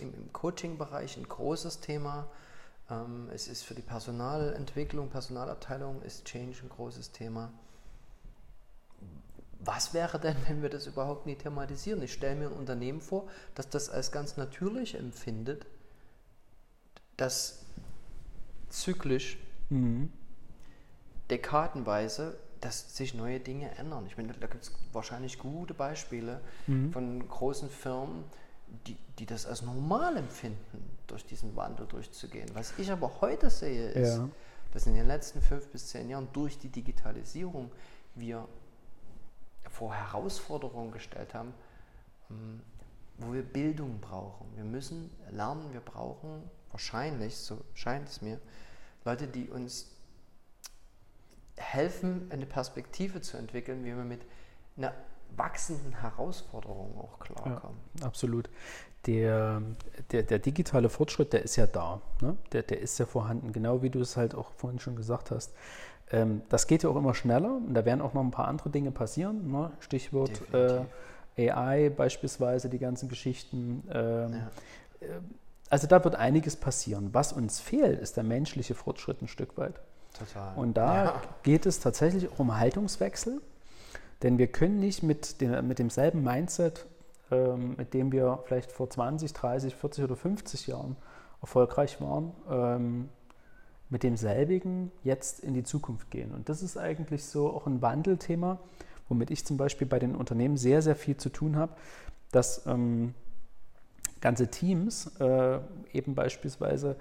äh, im Coaching-Bereich ein großes Thema. Ähm, es ist für die Personalentwicklung, Personalabteilung ist Change ein großes Thema. Was wäre denn, wenn wir das überhaupt nie thematisieren? Ich stelle mir ein Unternehmen vor, das das als ganz natürlich empfindet, das zyklisch mhm dekadenweise, dass sich neue Dinge ändern. Ich meine, da gibt es wahrscheinlich gute Beispiele mhm. von großen Firmen, die, die das als normal empfinden, durch diesen Wandel durchzugehen. Was ich aber heute sehe, ist, ja. dass in den letzten fünf bis zehn Jahren durch die Digitalisierung wir vor Herausforderungen gestellt haben, hm, wo wir Bildung brauchen. Wir müssen lernen, wir brauchen wahrscheinlich, so scheint es mir, Leute, die uns helfen, eine Perspektive zu entwickeln, wie wir mit einer wachsenden Herausforderung auch klarkommen. Ja, absolut. Der, der, der, digitale Fortschritt, der ist ja da. Ne? Der, der ist ja vorhanden, genau wie du es halt auch vorhin schon gesagt hast. Ähm, das geht ja auch immer schneller und da werden auch noch ein paar andere Dinge passieren. Ne? Stichwort äh, AI beispielsweise, die ganzen Geschichten. Ähm, ja. Äh, also da wird einiges passieren. Was uns fehlt, ist der menschliche Fortschritt ein Stück weit. Total. Und da ja. geht es tatsächlich auch um Haltungswechsel, denn wir können nicht mit, dem, mit demselben Mindset, ähm, mit dem wir vielleicht vor 20, 30, 40 oder 50 Jahren erfolgreich waren, ähm, mit demselbigen jetzt in die Zukunft gehen. Und das ist eigentlich so auch ein Wandelthema, womit ich zum Beispiel bei den Unternehmen sehr, sehr viel zu tun habe, dass ähm, ganze Teams äh, eben beispielsweise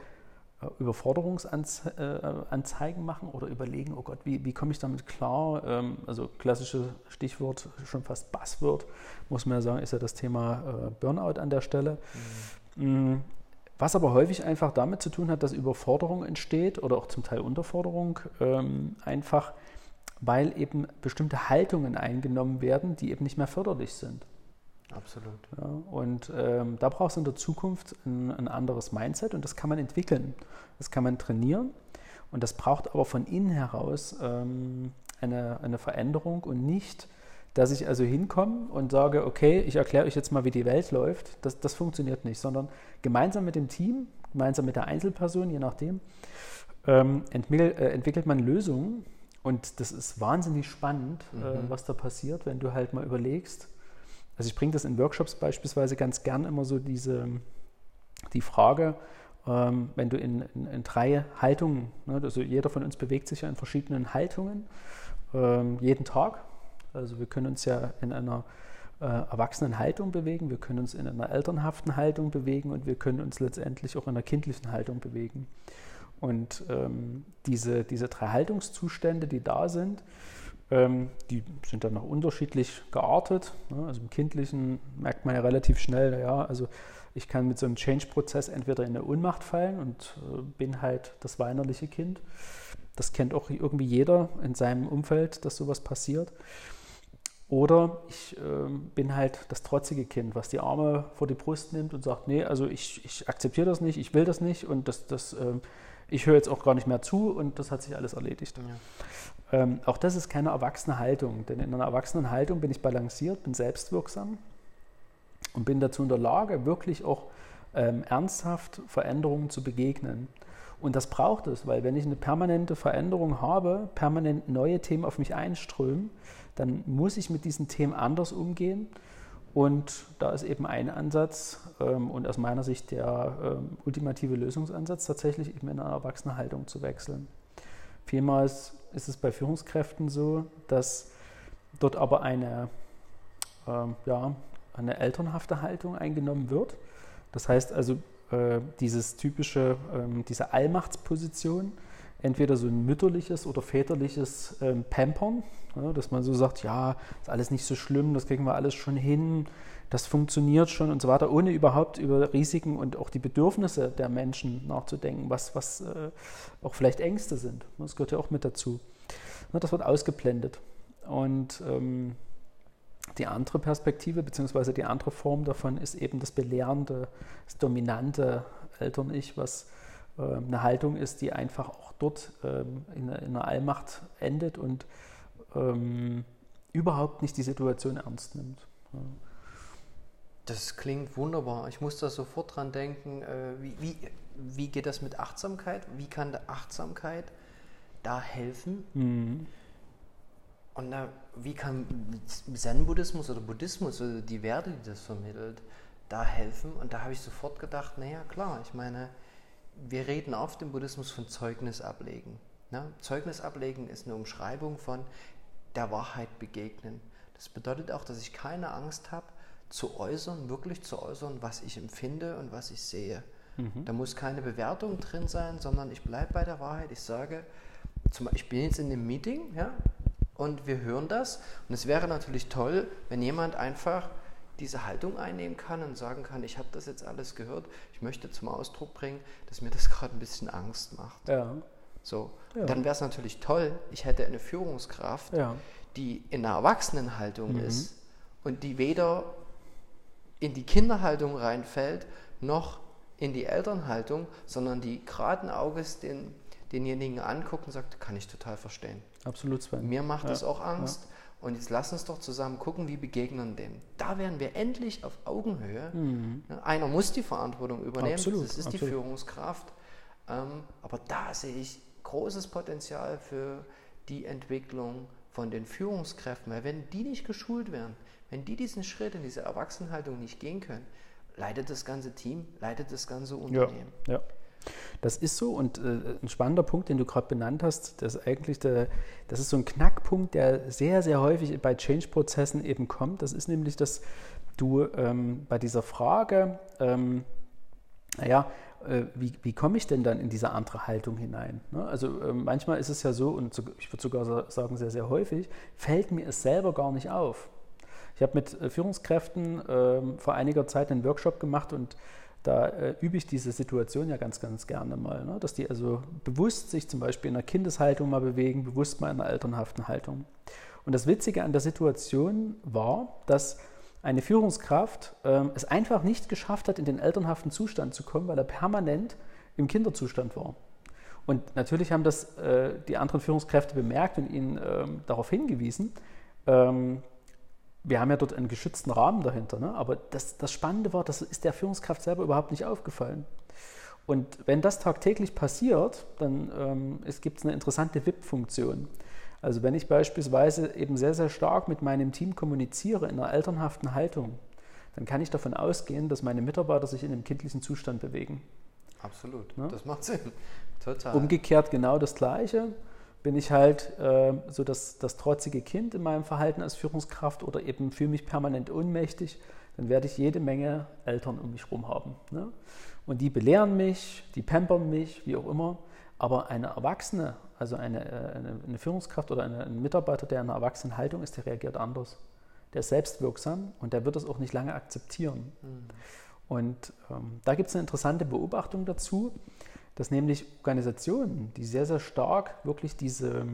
äh, Überforderungsanzeigen machen oder überlegen, oh Gott, wie, wie komme ich damit klar? Ähm, also klassisches Stichwort, schon fast Buzzword, muss man ja sagen, ist ja das Thema äh, Burnout an der Stelle. Mhm. Was aber häufig einfach damit zu tun hat, dass Überforderung entsteht oder auch zum Teil Unterforderung, ähm, einfach weil eben bestimmte Haltungen eingenommen werden, die eben nicht mehr förderlich sind. Absolut. Ja, und ähm, da brauchst du in der Zukunft ein, ein, anderes Mindset und das kann man entwickeln. Das kann man trainieren und das braucht aber von innen heraus ähm, eine, eine Veränderung und nicht, dass ich also hinkomme und sage, okay, ich erkläre euch jetzt mal, wie die Welt läuft. Das, das funktioniert nicht, sondern gemeinsam mit dem Team, gemeinsam mit der Einzelperson, je nachdem, ähm, entwickelt, äh, entwickelt man Lösungen. Und das ist wahnsinnig spannend, äh, mhm. äh, was da passiert, wenn du halt mal überlegst, also ich bringe das in Workshops beispielsweise ganz gern immer so diese, die Frage, ähm, wenn du in, in, in drei Haltungen, ne, also jeder von uns bewegt sich ja in verschiedenen Haltungen ähm, jeden Tag. Also wir können uns ja in einer äh, erwachsenen Haltung bewegen, wir können uns in einer elternhaften Haltung bewegen und wir können uns letztendlich auch in einer kindlichen Haltung bewegen. Und ähm, diese, diese drei Haltungszustände, die da sind, Ähm, die sind dann noch unterschiedlich geartet. Ne? Also im Kindlichen merkt man ja relativ schnell, ja, also ich kann mit so einem Change-Prozess entweder in eine Ohnmacht fallen und äh, bin halt das weinerliche Kind. Das kennt auch irgendwie jeder in seinem Umfeld, dass sowas passiert. Oder ich äh, bin halt das trotzige Kind, was die Arme vor die Brust nimmt und sagt, nee, also ich, ich akzeptiere das nicht, ich will das nicht und das, das, äh, ich höre jetzt auch gar nicht mehr zu und das hat sich alles erledigt. Ja. Ähm, auch das ist keine erwachsene Haltung, denn in einer erwachsenen Haltung bin ich balanciert, bin selbstwirksam und bin dazu in der Lage, wirklich auch ähm, ernsthaft Veränderungen zu begegnen. Und das braucht es, weil wenn ich eine permanente Veränderung habe, permanent neue Themen auf mich einströmen, dann muss ich mit diesen Themen anders umgehen. Und da ist eben ein Ansatz ähm, und aus meiner Sicht der ähm, ultimative Lösungsansatz, tatsächlich eben in eine erwachsene Haltung zu wechseln. Vielmals ist es bei Führungskräften so, dass dort aber eine ähm, ja, eine elternhafte Haltung eingenommen wird. Das heißt also, äh, dieses typische, ähm, diese Allmachtsposition, entweder so ein mütterliches oder väterliches ähm, Pampern, ja, dass man so sagt, ja, ist alles nicht so schlimm, das kriegen wir alles schon hin, das funktioniert schon und so weiter, ohne überhaupt über Risiken und auch die Bedürfnisse der Menschen nachzudenken, was, was äh, auch vielleicht Ängste sind. Das gehört ja auch mit dazu. Ja, das wird ausgeblendet. Und ähm, die andere Perspektive, beziehungsweise die andere Form davon ist eben das belehrende, das dominante Eltern-Ich, was äh, eine Haltung ist, die einfach auch dort ähm, in, in, einer Allmacht endet und ähm, überhaupt nicht die Situation ernst nimmt. Ja. Das klingt wunderbar. Ich muss da sofort dran denken, äh, wie, wie, wie geht das mit Achtsamkeit? Wie kann Achtsamkeit da helfen? Mhm. Und da, wie kann Zen-Buddhismus oder Buddhismus oder die Werte, die das vermittelt, da helfen? Und da habe ich sofort gedacht, naja, klar, ich meine, wir reden oft im Buddhismus von Zeugnis ablegen. Ne? Zeugnis ablegen ist eine Umschreibung von der Wahrheit begegnen. Das bedeutet auch, dass ich keine Angst habe, zu äußern, wirklich zu äußern, was ich empfinde und was ich sehe. Mhm. Da muss keine Bewertung drin sein, sondern ich bleibe bei der Wahrheit. Ich sage, zum, ich bin jetzt in einem Meeting, ja, und wir hören das. Und es wäre natürlich toll, wenn jemand einfach diese Haltung einnehmen kann und sagen kann, ich habe das jetzt alles gehört, ich möchte zum Ausdruck bringen, dass mir das gerade ein bisschen Angst macht. Ja. So, ja. dann wäre es natürlich toll, ich hätte eine Führungskraft, ja. die in einer Erwachsenenhaltung mhm. ist und die weder in die Kinderhaltung reinfällt, noch in die Elternhaltung, sondern die geraden Auges den, denjenigen anguckt und sagt, kann ich total verstehen. Absolut, Sven. Mir macht ja. das auch Angst. Ja. Und jetzt lass uns doch zusammen gucken, wie begegnen dem. Da wären wir endlich auf Augenhöhe. Mhm. Einer muss die Verantwortung übernehmen, absolut, das ist absolut. die Führungskraft. Ähm, aber da sehe ich großes Potenzial für die Entwicklung von den Führungskräften. Weil wenn die nicht geschult werden, wenn die diesen Schritt in diese Erwachsenenhaltung nicht gehen können, leidet das ganze Team, leidet das ganze Unternehmen. Ja, ja. Das ist so und äh, ein spannender Punkt, den du gerade benannt hast, das eigentlich der, das ist so ein Knackpunkt, der sehr, sehr häufig bei Change-Prozessen eben kommt. Das ist nämlich, dass du ähm, bei dieser Frage, ähm, naja, äh, wie, wie komme ich denn dann in diese andere Haltung hinein? Ne? Also äh, manchmal ist es ja so, und ich würde sogar sagen sehr, sehr häufig, fällt mir es selber gar nicht auf. Ich habe mit äh, Führungskräften ähm, vor einiger Zeit einen Workshop gemacht und da äh, übe ich diese Situation ja ganz, ganz gerne mal, ne? dass die also bewusst sich zum Beispiel in einer Kindeshaltung mal bewegen, bewusst mal in einer elternhaften Haltung. Und das Witzige an der Situation war, dass eine Führungskraft äh, es einfach nicht geschafft hat, in den elternhaften Zustand zu kommen, weil er permanent im Kinderzustand war. Und natürlich haben das äh, die anderen Führungskräfte bemerkt und ihn ähm, darauf hingewiesen. Ähm, wir haben ja dort einen geschützten Rahmen dahinter, ne? aber das, das Spannende war, das ist der Führungskraft selber überhaupt nicht aufgefallen. Und wenn das tagtäglich passiert, dann ähm, gibt es eine interessante WIP-Funktion. Also wenn ich beispielsweise eben sehr, sehr stark mit meinem Team kommuniziere in einer elternhaften Haltung, dann kann ich davon ausgehen, dass meine Mitarbeiter sich in einem kindlichen Zustand bewegen. Absolut, ne? das macht Sinn. Total. Umgekehrt genau das Gleiche bin ich halt äh, so das, das trotzige Kind in meinem Verhalten als Führungskraft oder eben fühle mich permanent ohnmächtig, dann werde ich jede Menge Eltern um mich herum haben. Ne? Und die belehren mich, die pampern mich, wie auch immer. Aber eine Erwachsene, Also eine, äh, eine, eine Führungskraft oder eine, ein Mitarbeiter, der in einer erwachsenen Haltung ist, der reagiert anders. Der ist selbstwirksam und der wird es auch nicht lange akzeptieren. Mhm. Und ähm, da gibt es eine interessante Beobachtung dazu, dass nämlich Organisationen, die sehr, sehr stark wirklich diese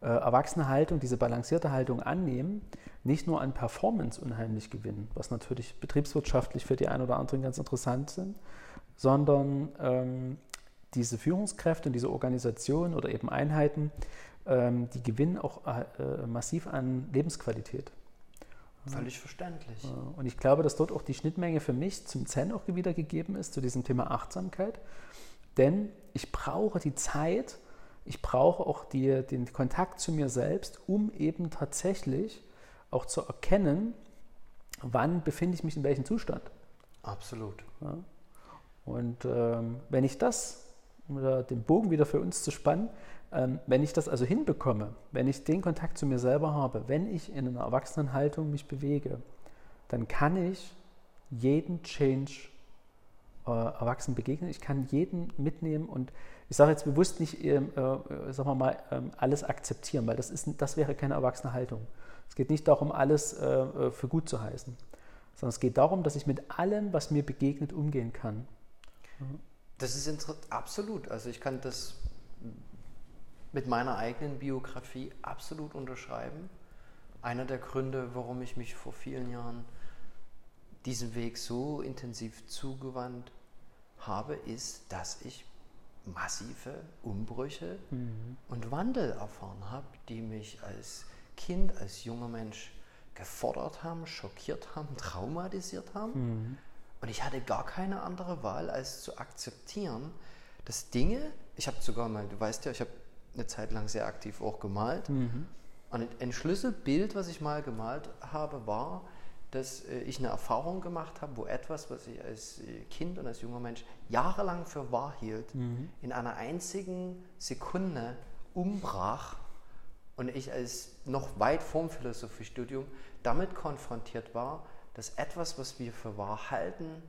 äh, erwachsene Haltung, diese balancierte Haltung annehmen, nicht nur an Performance unheimlich gewinnen, was natürlich betriebswirtschaftlich für die einen oder anderen ganz interessant sind, sondern ähm, diese Führungskräfte und diese Organisationen oder eben Einheiten, ähm, die gewinnen auch äh, äh massiv an Lebensqualität. Völlig verständlich. Und ich glaube, dass dort auch die Schnittmenge für mich zum Zen auch wieder gegeben ist, zu diesem Thema Achtsamkeit. Denn ich brauche die Zeit, ich brauche auch die, den Kontakt zu mir selbst, um eben tatsächlich auch zu erkennen, wann befinde ich mich in welchem Zustand. Absolut. Ja. Und ähm, wenn ich das, um den Bogen wieder für uns zu spannen, ähm, wenn ich das also hinbekomme, wenn ich den Kontakt zu mir selber habe, wenn ich in einer Erwachsenenhaltung mich bewege, dann kann ich jeden Change äh, erwachsen begegnen. Ich kann jeden mitnehmen und ich sage jetzt bewusst nicht, äh, äh, sagen wir mal, äh, alles akzeptieren, weil das, ist, das wäre keine erwachsene Haltung. Es geht nicht darum, alles äh, äh, für gut zu heißen, sondern es geht darum, dass ich mit allem, was mir begegnet, umgehen kann. Das ist absolut. Also ich kann das mit meiner eigenen Biografie absolut unterschreiben. Einer der Gründe, warum ich mich vor vielen Jahren diesem Weg so intensiv zugewandt habe, ist, dass ich massive Umbrüche mhm. und Wandel erfahren habe, die mich als Kind, als junger Mensch gefordert haben, schockiert haben, traumatisiert haben. Mhm. Und ich hatte gar keine andere Wahl, als zu akzeptieren, dass Dinge, ich habe sogar mal, du weißt ja, ich habe eine Zeit lang sehr aktiv auch gemalt. Mhm. Und ein Schlüsselbild, was ich mal gemalt habe, war, dass äh, ich eine Erfahrung gemacht habe, wo etwas, was ich als äh, Kind und als junger Mensch jahrelang für wahr hielt, mhm. in einer einzigen Sekunde umbrach und ich als noch weit vorm Philosophiestudium damit konfrontiert war, dass etwas, was wir für wahr halten,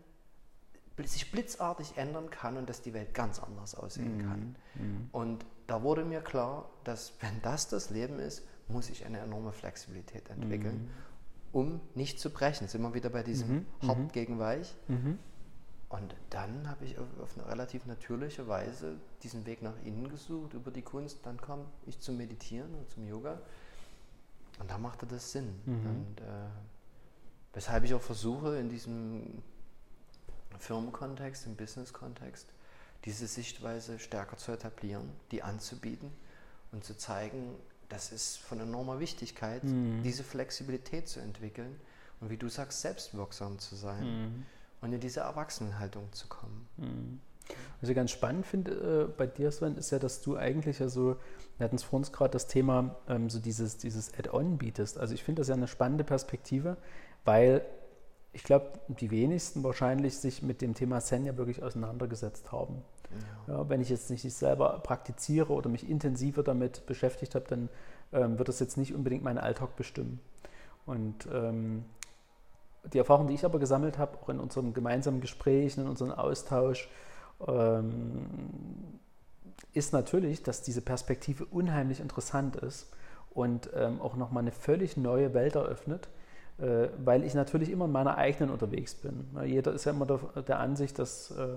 sich blitzartig ändern kann und dass die Welt ganz anders aussehen mhm. kann. Mhm. Und da wurde mir klar, dass wenn das das Leben ist, muss ich eine enorme Flexibilität entwickeln, mhm. Um nicht zu brechen. Sind wir wieder bei diesem mhm. mhm. gegen weich. Mhm. Und dann habe ich auf, auf, eine relativ natürliche Weise diesen Weg nach innen gesucht über die Kunst. Dann kam ich zum Meditieren und zum Yoga. Und da machte das Sinn. Und äh, weshalb ich auch versuche, in diesem Firmenkontext, im Business-Kontext, diese Sichtweise stärker zu etablieren, die anzubieten und zu zeigen, das ist von enormer Wichtigkeit, mhm. diese Flexibilität zu entwickeln und wie du sagst, selbstwirksam zu sein mhm. und in diese Erwachsenenhaltung zu kommen. Mhm. Was ich ganz spannend finde äh, bei dir, Sven, ist ja, dass du eigentlich ja so, wir hatten es vor uns gerade das Thema, ähm, so dieses, dieses Add-on bietest. Also ich finde das ja eine spannende Perspektive, weil ich glaube, die wenigsten wahrscheinlich sich mit dem Thema Zen ja wirklich auseinandergesetzt haben. Ja. Wenn ich jetzt nicht selber praktiziere oder mich intensiver damit beschäftigt habe, dann ähm, wird das jetzt nicht unbedingt meinen Alltag bestimmen. Und ähm, die Erfahrung, die ich aber gesammelt habe, auch in unserem gemeinsamen Gespräch, in unserem Austausch, ähm, ist natürlich, dass diese Perspektive unheimlich interessant ist und ähm, auch nochmal eine völlig neue Welt eröffnet, äh, weil ich natürlich immer in meiner eigenen unterwegs bin. Jeder ist ja immer der, der Ansicht, dass äh,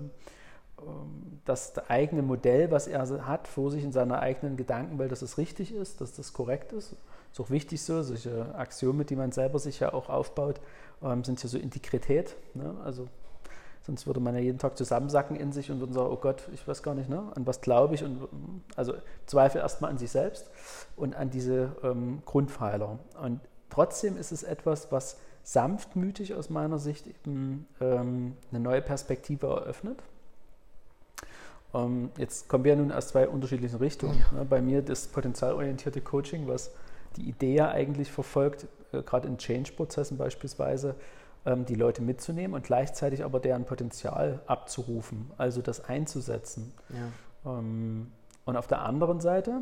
das eigene Modell, was er hat vor sich in seiner eigenen Gedankenwelt, dass es richtig ist, dass das korrekt ist. Ist auch wichtig so, solche Axiome, die man selber sich ja auch aufbaut, ähm, sind ja so Integrität. Ne? Also sonst würde man ja jeden Tag zusammensacken in sich und würde sagen, oh Gott, ich weiß gar nicht, ne? an was glaube ich. Und, also Zweifel erstmal an sich selbst und an diese ähm, Grundpfeiler. Und Trotzdem ist es etwas, was sanftmütig aus meiner Sicht eben ähm, eine neue Perspektive eröffnet. Ähm, jetzt kommen wir nun aus zwei unterschiedlichen Richtungen. Ja. Bei mir das potenzialorientierte Coaching, was die Idee ja eigentlich verfolgt, äh, gerade in Change-Prozessen beispielsweise, ähm, die Leute mitzunehmen und gleichzeitig aber deren Potenzial abzurufen, also das einzusetzen. Ja. Ähm, und auf der anderen Seite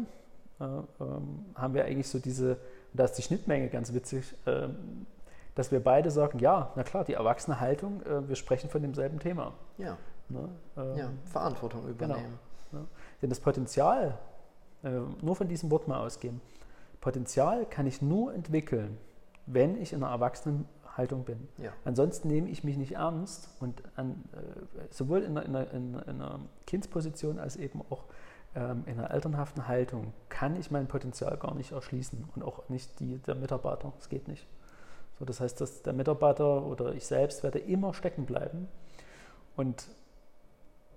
äh, haben wir eigentlich so diese da ist die Schnittmenge ganz witzig, dass wir beide sagen, ja, na klar, die erwachsene Haltung, äh, wir sprechen von demselben Thema. Ja. Ne? Ähm, ja, Verantwortung übernehmen. Genau. Ne? Denn das Potenzial, äh, nur von diesem Wort mal ausgehen. Potenzial kann ich nur entwickeln, wenn ich in einer Erwachsenenhaltung bin. Ja. Ansonsten nehme ich mich nicht ernst und an, äh, sowohl in einer, in, in einer, Kindsposition als eben auch ähm, in einer elternhaften Haltung kann ich mein Potenzial gar nicht erschließen und auch nicht die der Mitarbeiter. Es geht nicht. So, das heißt, dass der Mitarbeiter oder ich selbst werde immer stecken bleiben. Und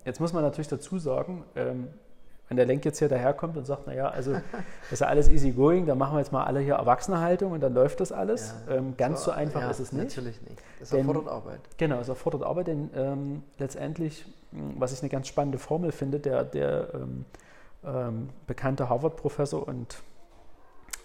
jetzt muss man natürlich dazu sagen, ähm, wenn der Lenk jetzt hier daherkommt und sagt, naja, also das ist ja alles easy going, dann machen wir jetzt mal alle hier Erwachsenehaltung und dann läuft das alles. Ja, ähm, ganz so, so einfach ja, ist es nicht. Natürlich nicht. Es erfordert denn, Arbeit. Genau, es erfordert Arbeit, denn ähm, letztendlich, hm, was ich eine ganz spannende Formel finde, der, der ähm, ähm bekannte Harvard-Professor und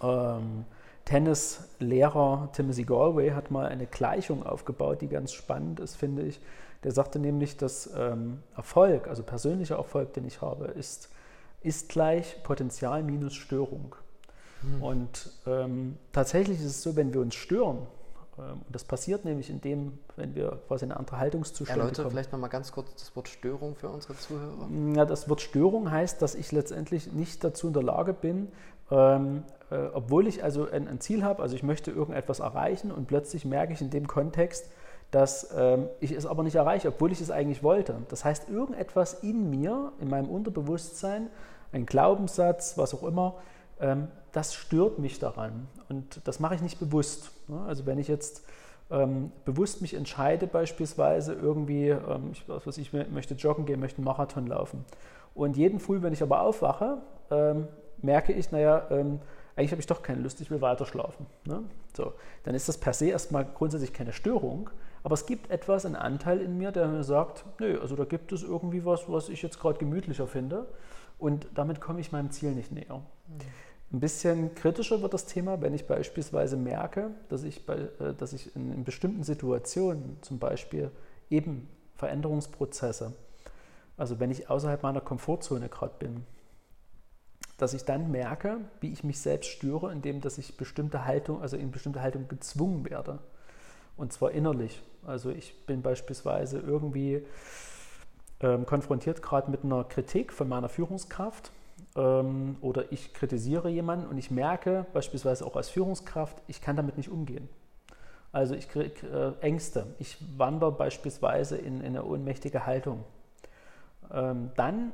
ähm, Tennislehrer Timothy Galway hat mal eine Gleichung aufgebaut, die ganz spannend ist, finde ich. Der sagte nämlich, dass ähm, Erfolg, also persönlicher Erfolg, den ich habe, ist, ist gleich Potenzial minus Störung. Hm. Und ähm, tatsächlich ist es so, wenn wir uns stören, ähm, und das passiert nämlich in dem, wenn wir quasi in eine andere Haltungszustand Erläutere kommen. vielleicht nochmal ganz kurz das Wort Störung für unsere Zuhörer. Ja, das Wort Störung heißt, dass ich letztendlich nicht dazu in der Lage bin, ähm, äh, obwohl ich also ein, ein Ziel habe, also ich möchte irgendetwas erreichen und plötzlich merke ich in dem Kontext, dass ähm, ich es aber nicht erreiche, obwohl ich es eigentlich wollte. Das heißt, irgendetwas in mir, in meinem Unterbewusstsein, ein Glaubenssatz, was auch immer, ähm, das stört mich daran. Und das mache ich nicht bewusst. Ne? Also wenn ich jetzt ähm, bewusst mich entscheide, beispielsweise irgendwie, ähm, ich, was ich möchte joggen gehen, möchte einen Marathon laufen. Und jeden Früh, wenn ich aber aufwache, ähm, merke ich, naja, ähm, eigentlich habe ich doch keine Lust, ich will weiter schlafen. Ne? So, dann ist das per se erstmal grundsätzlich keine Störung, aber es gibt etwas, einen Anteil in mir, der mir sagt, nö, also da gibt es irgendwie was, was ich jetzt gerade gemütlicher finde und damit komme ich meinem Ziel nicht näher. Ein bisschen kritischer wird das Thema, wenn ich beispielsweise merke, dass ich, bei, äh, dass ich in, in bestimmten Situationen zum Beispiel eben Veränderungsprozesse, also wenn ich außerhalb meiner Komfortzone gerade bin, dass ich dann merke, wie ich mich selbst störe, indem dass ich bestimmte Haltung, also in bestimmte Haltung gezwungen werde. Und zwar innerlich. Also ich bin beispielsweise irgendwie ähm, konfrontiert gerade mit einer Kritik von meiner Führungskraft ähm, oder ich kritisiere jemanden und ich merke beispielsweise auch als Führungskraft, ich kann damit nicht umgehen. Also ich kriege äh, Ängste. Ich wandere beispielsweise in, in eine ohnmächtige Haltung. Ähm, dann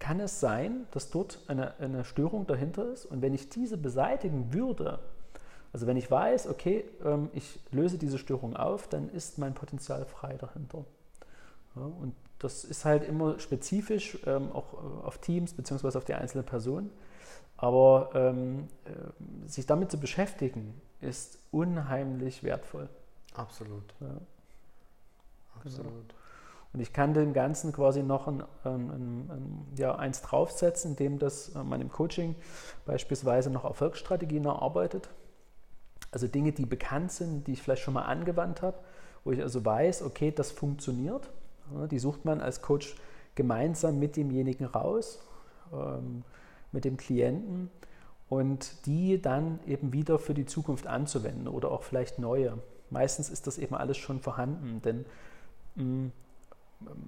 kann es sein, dass dort eine, eine Störung dahinter ist. Und wenn ich diese beseitigen würde, also wenn ich weiß, okay, ähm, ich löse diese Störung auf, dann ist mein Potenzial frei dahinter. Ja, und das ist halt immer spezifisch, ähm, auch äh, auf Teams bzw. auf die einzelne Person. Aber ähm, äh, sich damit zu beschäftigen, ist unheimlich wertvoll. Absolut. Ja. Absolut. Genau. Und ich kann dem Ganzen quasi noch ein, ein, ein, ja, eins draufsetzen, indem das äh, man im Coaching beispielsweise noch Erfolgsstrategien erarbeitet. Also Dinge, die bekannt sind, die ich vielleicht schon mal angewandt habe, wo ich also weiß, okay, das funktioniert. Die sucht man als Coach gemeinsam mit demjenigen raus, ähm, mit dem Klienten und die dann eben wieder für die Zukunft anzuwenden oder auch vielleicht neue. Meistens ist das eben alles schon vorhanden, denn mm,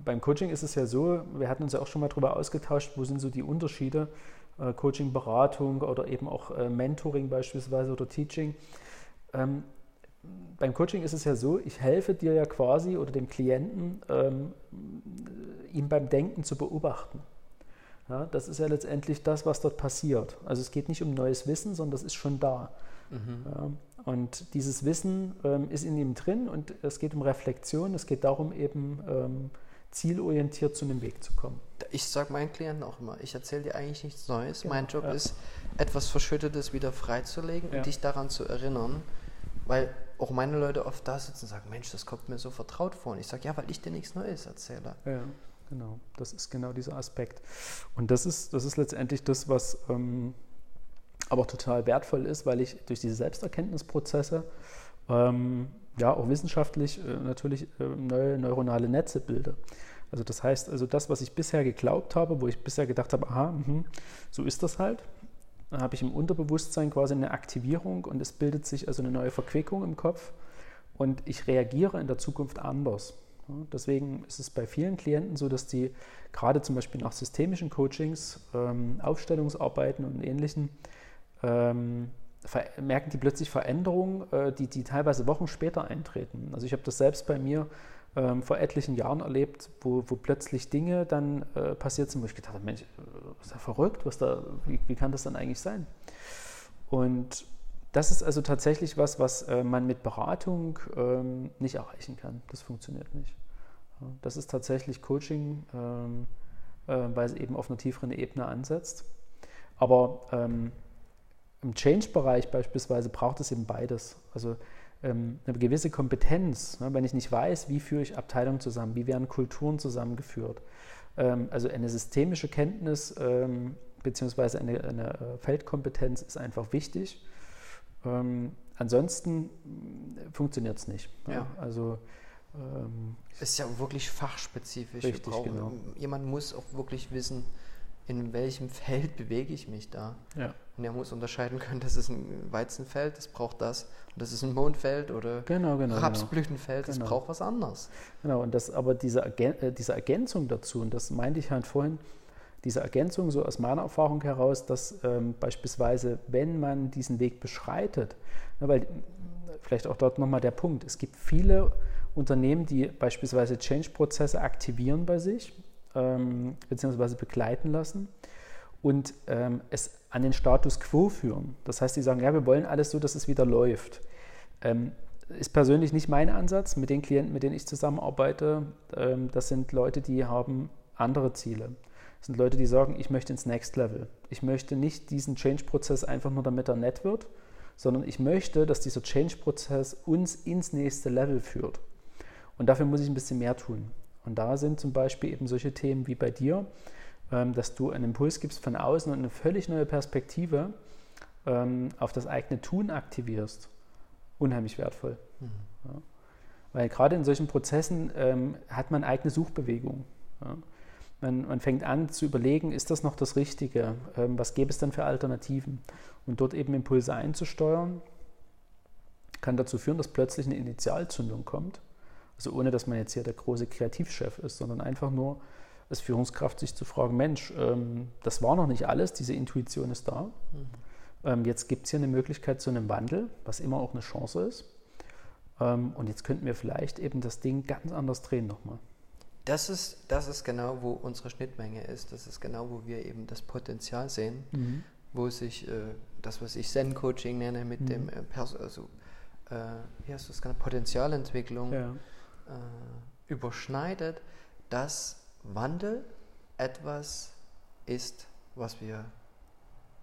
beim Coaching ist es ja so, wir hatten uns ja auch schon mal darüber ausgetauscht, wo sind so die Unterschiede, äh, Coaching, Beratung oder eben auch äh, Mentoring beispielsweise oder Teaching. Ähm, beim Coaching ist es ja so, ich helfe dir ja quasi oder dem Klienten, ähm, ihn beim Denken zu beobachten. Ja, das ist ja letztendlich das, was dort passiert. Also es geht nicht um neues Wissen, sondern das ist schon da. Mhm. Ja, und dieses Wissen ähm, ist in ihm drin und es geht um Reflexion, es geht darum, eben ähm, zielorientiert zu einem Weg zu kommen. Ich sage meinen Klienten auch immer, ich erzähle dir eigentlich nichts Neues. Genau, mein Job ja. ist, etwas Verschüttetes wieder freizulegen und dich daran zu erinnern, weil auch meine Leute oft da sitzen und sagen, Mensch, das kommt mir so vertraut vor. Und ich sage, ja, weil ich dir nichts Neues erzähle. Ja, genau. Das ist genau dieser Aspekt. Und das ist, das ist letztendlich das, was ähm, aber total wertvoll ist, weil ich durch diese Selbsterkenntnisprozesse ähm, ja auch wissenschaftlich äh, natürlich äh, neue neuronale Netze bilde. Also das heißt, also das, was ich bisher geglaubt habe, wo ich bisher gedacht habe, aha, mh, so ist das halt, habe ich im Unterbewusstsein quasi eine Aktivierung und es bildet sich also eine neue Verquickung im Kopf und ich reagiere in der Zukunft anders. Deswegen ist es bei vielen Klienten so, dass die gerade zum Beispiel nach systemischen Coachings, ähm, Aufstellungsarbeiten und Ähnlichen, ähm, merken die plötzlich Veränderungen, äh, die, die teilweise Wochen später eintreten. Also ich habe das selbst bei mir ähm, vor etlichen Jahren erlebt, wo, wo plötzlich Dinge dann äh, passiert sind, wo ich gedacht habe, Mensch, ist ja verrückt, was da, wie, wie kann das dann eigentlich sein? Und das ist also tatsächlich was, was äh, man mit Beratung ähm, nicht erreichen kann. Das funktioniert nicht. Das ist tatsächlich Coaching, ähm, äh, weil es eben auf einer tieferen Ebene ansetzt. Aber ähm, im Change-Bereich beispielsweise braucht es eben beides. Also eine gewisse Kompetenz, ne, wenn ich nicht weiß, wie führe ich Abteilungen zusammen, wie werden Kulturen zusammengeführt. Ähm, also eine systemische Kenntnis ähm, beziehungsweise eine, eine äh, Feldkompetenz ist einfach wichtig. Ähm, ansonsten funktioniert es nicht. Ja. Ja. Also ähm, ist ja wirklich fachspezifisch. Richtig, genau. Jemand muss auch wirklich wissen, in welchem Feld bewege ich mich da. Ja. Und er muss unterscheiden können, das ist ein Weizenfeld, das braucht das. Und das ist ein Mondfeld oder genau, genau, Rapsblütenfeld, das Genau. braucht was anderes. Genau, und das, aber diese, Ergän äh, diese Ergänzung dazu, und das meinte ich halt vorhin, diese Ergänzung so aus meiner Erfahrung heraus, dass ähm, beispielsweise, wenn man diesen Weg beschreitet, na, weil vielleicht auch dort nochmal der Punkt, es gibt viele Unternehmen, die beispielsweise Change-Prozesse aktivieren bei sich, ähm, beziehungsweise begleiten lassen und ähm, es an den Status quo führen. Das heißt, die sagen, ja, wir wollen alles so, dass es wieder läuft. Ähm, ist persönlich nicht mein Ansatz. Mit den Klienten, mit denen ich zusammenarbeite, ähm, das sind Leute, die haben andere Ziele. Das sind Leute, die sagen, ich möchte ins Next Level. Ich möchte nicht diesen Change-Prozess einfach nur, damit er nett wird, sondern ich möchte, dass dieser Change-Prozess uns ins nächste Level führt. Und dafür muss ich ein bisschen mehr tun. Und da sind zum Beispiel eben solche Themen wie bei dir, ähm, dass du einen Impuls gibst von außen und eine völlig neue Perspektive ähm, auf das eigene Tun aktivierst, unheimlich wertvoll. Mhm. Ja. Weil gerade in solchen Prozessen ähm, hat man eigene Suchbewegung. Ja. Man, man, fängt an zu überlegen, ist das noch das Richtige? Was gäbe es dann für Alternativen? Und dort eben Impulse einzusteuern, kann dazu führen, dass plötzlich eine Initialzündung kommt. Also ohne, dass man jetzt hier der große Kreativchef ist, sondern einfach nur als Führungskraft sich zu fragen, Mensch, ähm, das war noch nicht alles, diese Intuition ist da. Mhm. Ähm, jetzt gibt es hier eine Möglichkeit zu einem Wandel, was immer auch eine Chance ist. Ähm, und jetzt könnten wir vielleicht eben das Ding ganz anders drehen nochmal. Das ist, das ist genau, wo unsere Schnittmenge ist. Das ist genau, wo wir eben das Potenzial sehen, Mhm. wo sich äh, das, was ich Zen-Coaching nenne, mit Mhm. dem äh, also, äh, wie heißt das, genannt? Potenzialentwicklung Ja. Äh, überschneidet, dass Wandel etwas ist, was wir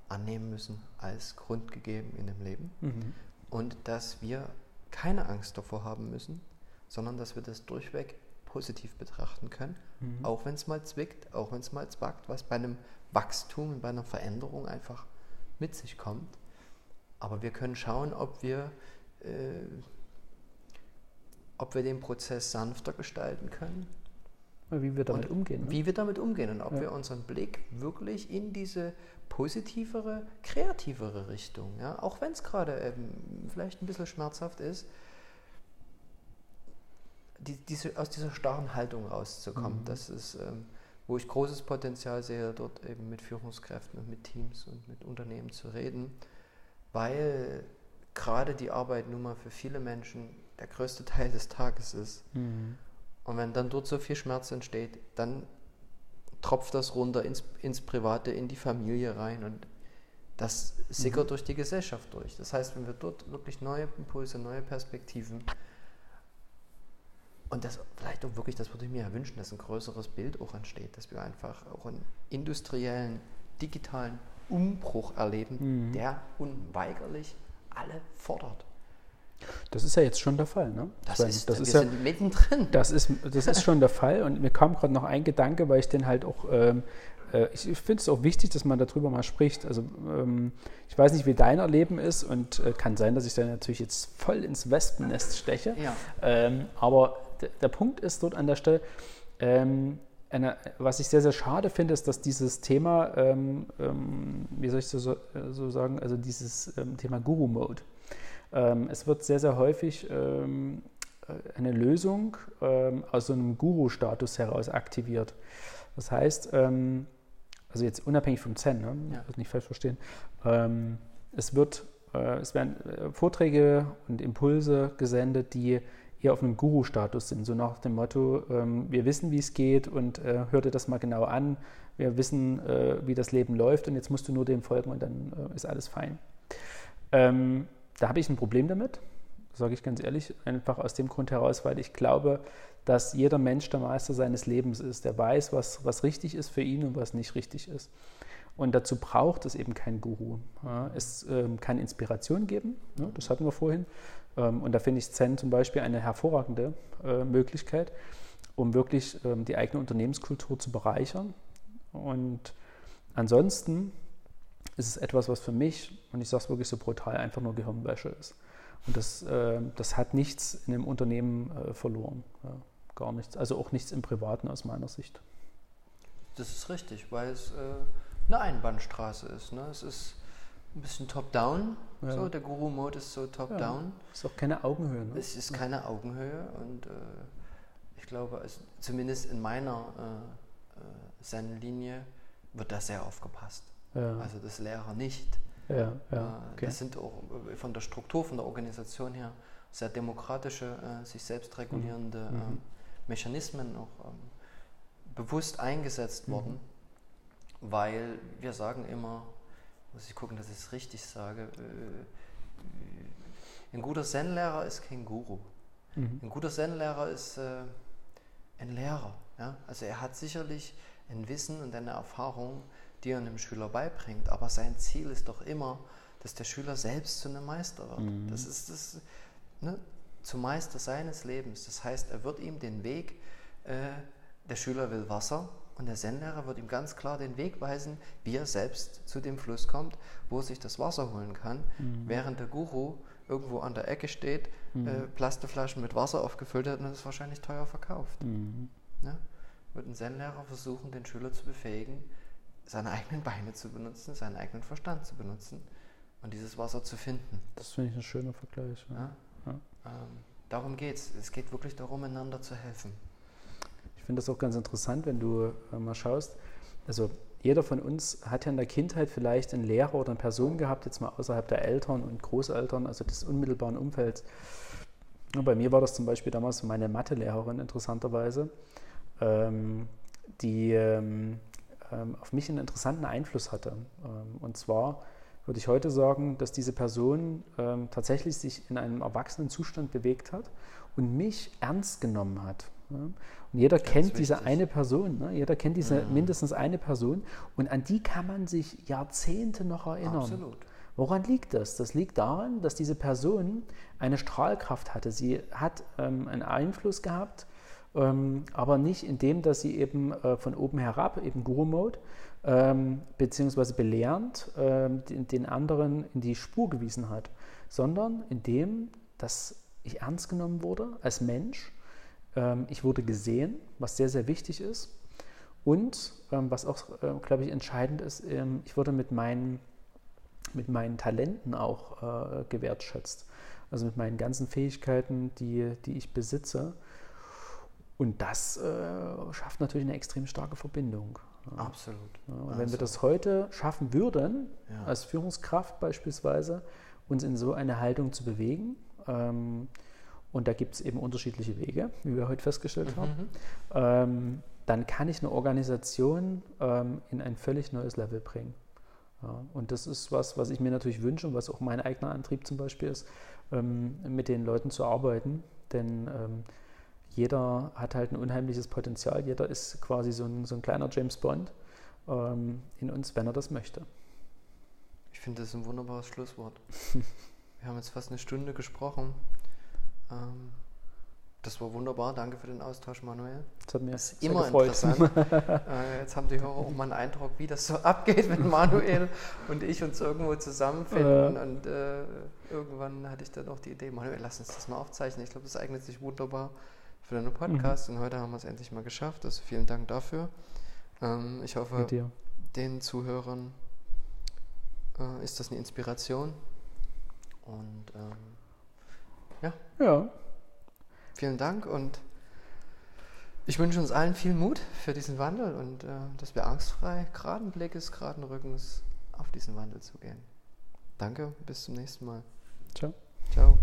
annehmen müssen als grundgegeben in dem Leben Mhm. und dass wir keine Angst davor haben müssen, sondern dass wir das durchweg positiv betrachten können, Mhm. auch wenn es mal zwickt, auch wenn es mal zwackt, was bei einem Wachstum und bei einer Veränderung einfach mit sich kommt. Aber wir können schauen, ob wir, äh, ob wir den Prozess sanfter gestalten können, Wie wir damit umgehen. Ne? wie wir damit umgehen und ob Ja. wir unseren Blick wirklich in diese positivere, kreativere Richtung, ja, auch wenn es gerade ähm, vielleicht ein bisschen schmerzhaft ist, die, diese, aus dieser starren Haltung rauszukommen. Mhm. Das ist, ähm, wo ich großes Potenzial sehe, dort eben mit Führungskräften und mit Teams und mit Unternehmen zu reden, weil gerade die Arbeit nun mal für viele Menschen der größte Teil des Tages ist. Mhm. Und wenn dann dort so viel Schmerz entsteht, dann tropft das runter ins, ins Private, in die Familie rein und das sickert Mhm. durch die Gesellschaft durch. Das heißt, wenn wir dort wirklich neue Impulse, neue Perspektiven und das vielleicht auch wirklich, das würde ich mir ja wünschen, dass ein größeres Bild auch entsteht, dass wir einfach auch einen industriellen, digitalen Umbruch erleben, Mhm. der unweigerlich alle fordert. Das ist ja jetzt schon der Fall. Ne? Das Sven? ist, das wir ist ja, sind mittendrin. Das ist, das ist schon der Fall und mir kam gerade noch ein Gedanke, weil ich den halt auch, ähm, äh, ich, finde es auch wichtig, dass man darüber mal spricht. Also ähm, ich weiß nicht, wie dein Erleben ist und äh, kann sein, dass ich da natürlich jetzt voll ins Wespennest steche. Ja. Ähm, aber der Punkt ist dort an der Stelle, ähm, eine, was ich sehr, sehr schade finde, ist, dass dieses Thema, ähm, ähm, wie soll ich so, so so sagen, also dieses ähm, Thema Guru-Mode, es wird sehr, sehr häufig ähm, äh, eine Lösung ähm, aus so einem Guru-Status heraus aktiviert. Das heißt, ähm, also jetzt unabhängig vom Zen, ne? ja. nicht falsch verstehen, ähm, es wird, äh, es werden äh, Vorträge und Impulse gesendet, die eher auf einem Guru-Status sind, so nach dem Motto, ähm, wir wissen, wie es geht und hör dir das mal genau an, wir wissen, wie das Leben läuft und jetzt musst du nur dem folgen und dann ist alles fein. Da habe ich ein Problem damit, sage ich ganz ehrlich, einfach aus dem Grund heraus, weil ich glaube, dass jeder Mensch der Meister seines Lebens ist. Der weiß, was, was richtig ist für ihn und was nicht richtig ist. Und dazu braucht es eben keinen Guru. Es ähm, kann Inspiration geben, ja, das hatten wir vorhin. Ähm, und da finde ich Zen zum Beispiel eine hervorragende äh, Möglichkeit, um wirklich ähm, die eigene Unternehmenskultur zu bereichern. Und ansonsten ist es etwas, was für mich, und ich sage es wirklich so brutal, einfach nur Gehirnwäsche ist. Und das, äh, das hat nichts in dem Unternehmen äh, verloren. Ja, gar nichts. Also auch nichts im Privaten aus meiner Sicht. Das ist richtig, weil es äh, eine Einbahnstraße ist. Ne? Es ist ein bisschen top-down. Ja. So, der Guru-Mode ist so top-down. Ja, ist auch keine Augenhöhe. Ne? Es ist keine Augenhöhe und äh, ich glaube, es, zumindest in meiner äh, äh, Zen-Linie wird da sehr aufgepasst. Ja. Also das Lehrer nicht. Ja, ja, okay. Das sind auch von der Struktur, von der Organisation her sehr demokratische, äh, sich selbst regulierende mhm. äh, Mechanismen auch ähm, bewusst eingesetzt mhm. worden, weil wir sagen immer, muss ich gucken, dass ich es richtig sage, äh, ein guter Zen-Lehrer ist kein Guru. Mhm. Ein guter Zen-Lehrer ist äh, ein Lehrer. Ja? Also er hat sicherlich ein Wissen und eine Erfahrung, die er einem Schüler beibringt. Aber sein Ziel ist doch immer, dass der Schüler selbst zu einem Meister wird. Mhm. Das ist das, ne, zum Meister seines Lebens. Das heißt, er wird ihm den Weg, äh, der Schüler will Wasser und der Zen-Lehrer wird ihm ganz klar den Weg weisen, wie er selbst zu dem Fluss kommt, wo er sich das Wasser holen kann, mhm. während der Guru irgendwo an der Ecke steht, mhm. äh, Plastikflaschen mit Wasser aufgefüllt hat und es wahrscheinlich teuer verkauft. Mhm. Ne? Wird ein Zen-Lehrer versuchen, den Schüler zu befähigen, seine eigenen Beine zu benutzen, seinen eigenen Verstand zu benutzen und dieses Wasser zu finden. Das finde ich ein schöner Vergleich. Ja. Ja? Ähm, darum geht es. Es geht wirklich darum, einander zu helfen. Ich finde das auch ganz interessant, wenn du äh, mal schaust. Also jeder von uns hat ja in der Kindheit vielleicht einen Lehrer oder eine Person gehabt, jetzt mal außerhalb der Eltern und Großeltern, also des unmittelbaren Umfelds. Und bei mir war das zum Beispiel damals meine Mathelehrerin interessanterweise, ähm, die ähm, auf mich einen interessanten Einfluss hatte. Ähm, und zwar würde ich heute sagen, dass diese Person ähm, tatsächlich sich in einem erwachsenen Zustand bewegt hat und mich ernst genommen hat. Und jeder Ganz kennt wichtig. diese eine Person, ne? jeder kennt diese ja. Mhm. mindestens eine Person und an die kann man sich Jahrzehnte noch erinnern. Absolut. Woran liegt das? Das liegt daran, dass diese Person eine Strahlkraft hatte. Sie hat ähm, einen Einfluss gehabt ähm, aber nicht in dem, dass sie eben äh, von oben herab, eben Guru-Mode, ähm, beziehungsweise belehrend ähm, den, den, anderen in die Spur gewiesen hat, sondern in dem, dass ich ernst genommen wurde als Mensch, ähm, ich wurde gesehen, was sehr, sehr wichtig ist und ähm, was auch, äh, glaube ich, entscheidend ist, ähm, ich wurde mit meinen, mit meinen Talenten auch äh, gewertschätzt. Also mit meinen ganzen Fähigkeiten, die, die ich besitze. Und das äh, schafft natürlich eine extrem starke Verbindung. Absolut. Ja, und Absolut. wenn wir das heute schaffen würden, ja. als Führungskraft beispielsweise, uns in so eine Haltung zu bewegen, ähm, und da gibt es eben unterschiedliche Wege, wie wir heute festgestellt mhm. haben, ähm, dann kann ich eine Organisation ähm, in ein völlig neues Level bringen. Ja, und das ist was, was ich mir natürlich wünsche und was auch mein eigener Antrieb zum Beispiel ist, ähm, mit den Leuten zu arbeiten. Denn ähm, jeder hat halt ein unheimliches Potenzial. Jeder ist quasi so ein, so ein kleiner James Bond ähm, in uns, wenn er das möchte. Ich finde das ein wunderbares Schlusswort. Wir haben jetzt fast eine Stunde gesprochen. Ähm, das war wunderbar. Danke für den Austausch, Manuel. Das hat mir das ist immer gefreut. interessant. äh, jetzt haben die Hörer auch mal einen Eindruck, wie das so abgeht, wenn Manuel und ich uns irgendwo zusammenfinden. Äh. Und äh, irgendwann hatte ich dann auch die Idee, Manuel, lass uns das mal aufzeichnen. Ich glaube, das eignet sich wunderbar für deinen Podcast. Mhm. Und heute haben wir es endlich mal geschafft. Also vielen Dank dafür. Ähm, ich hoffe, den Zuhörern äh, ist das eine Inspiration. Und ähm, ja. Ja. vielen Dank und ich wünsche uns allen viel Mut für diesen Wandel und äh, dass wir angstfrei, geraden Blickes, geraden Rückens auf diesen Wandel zu gehen. Danke, bis zum nächsten Mal. Ciao. Ciao.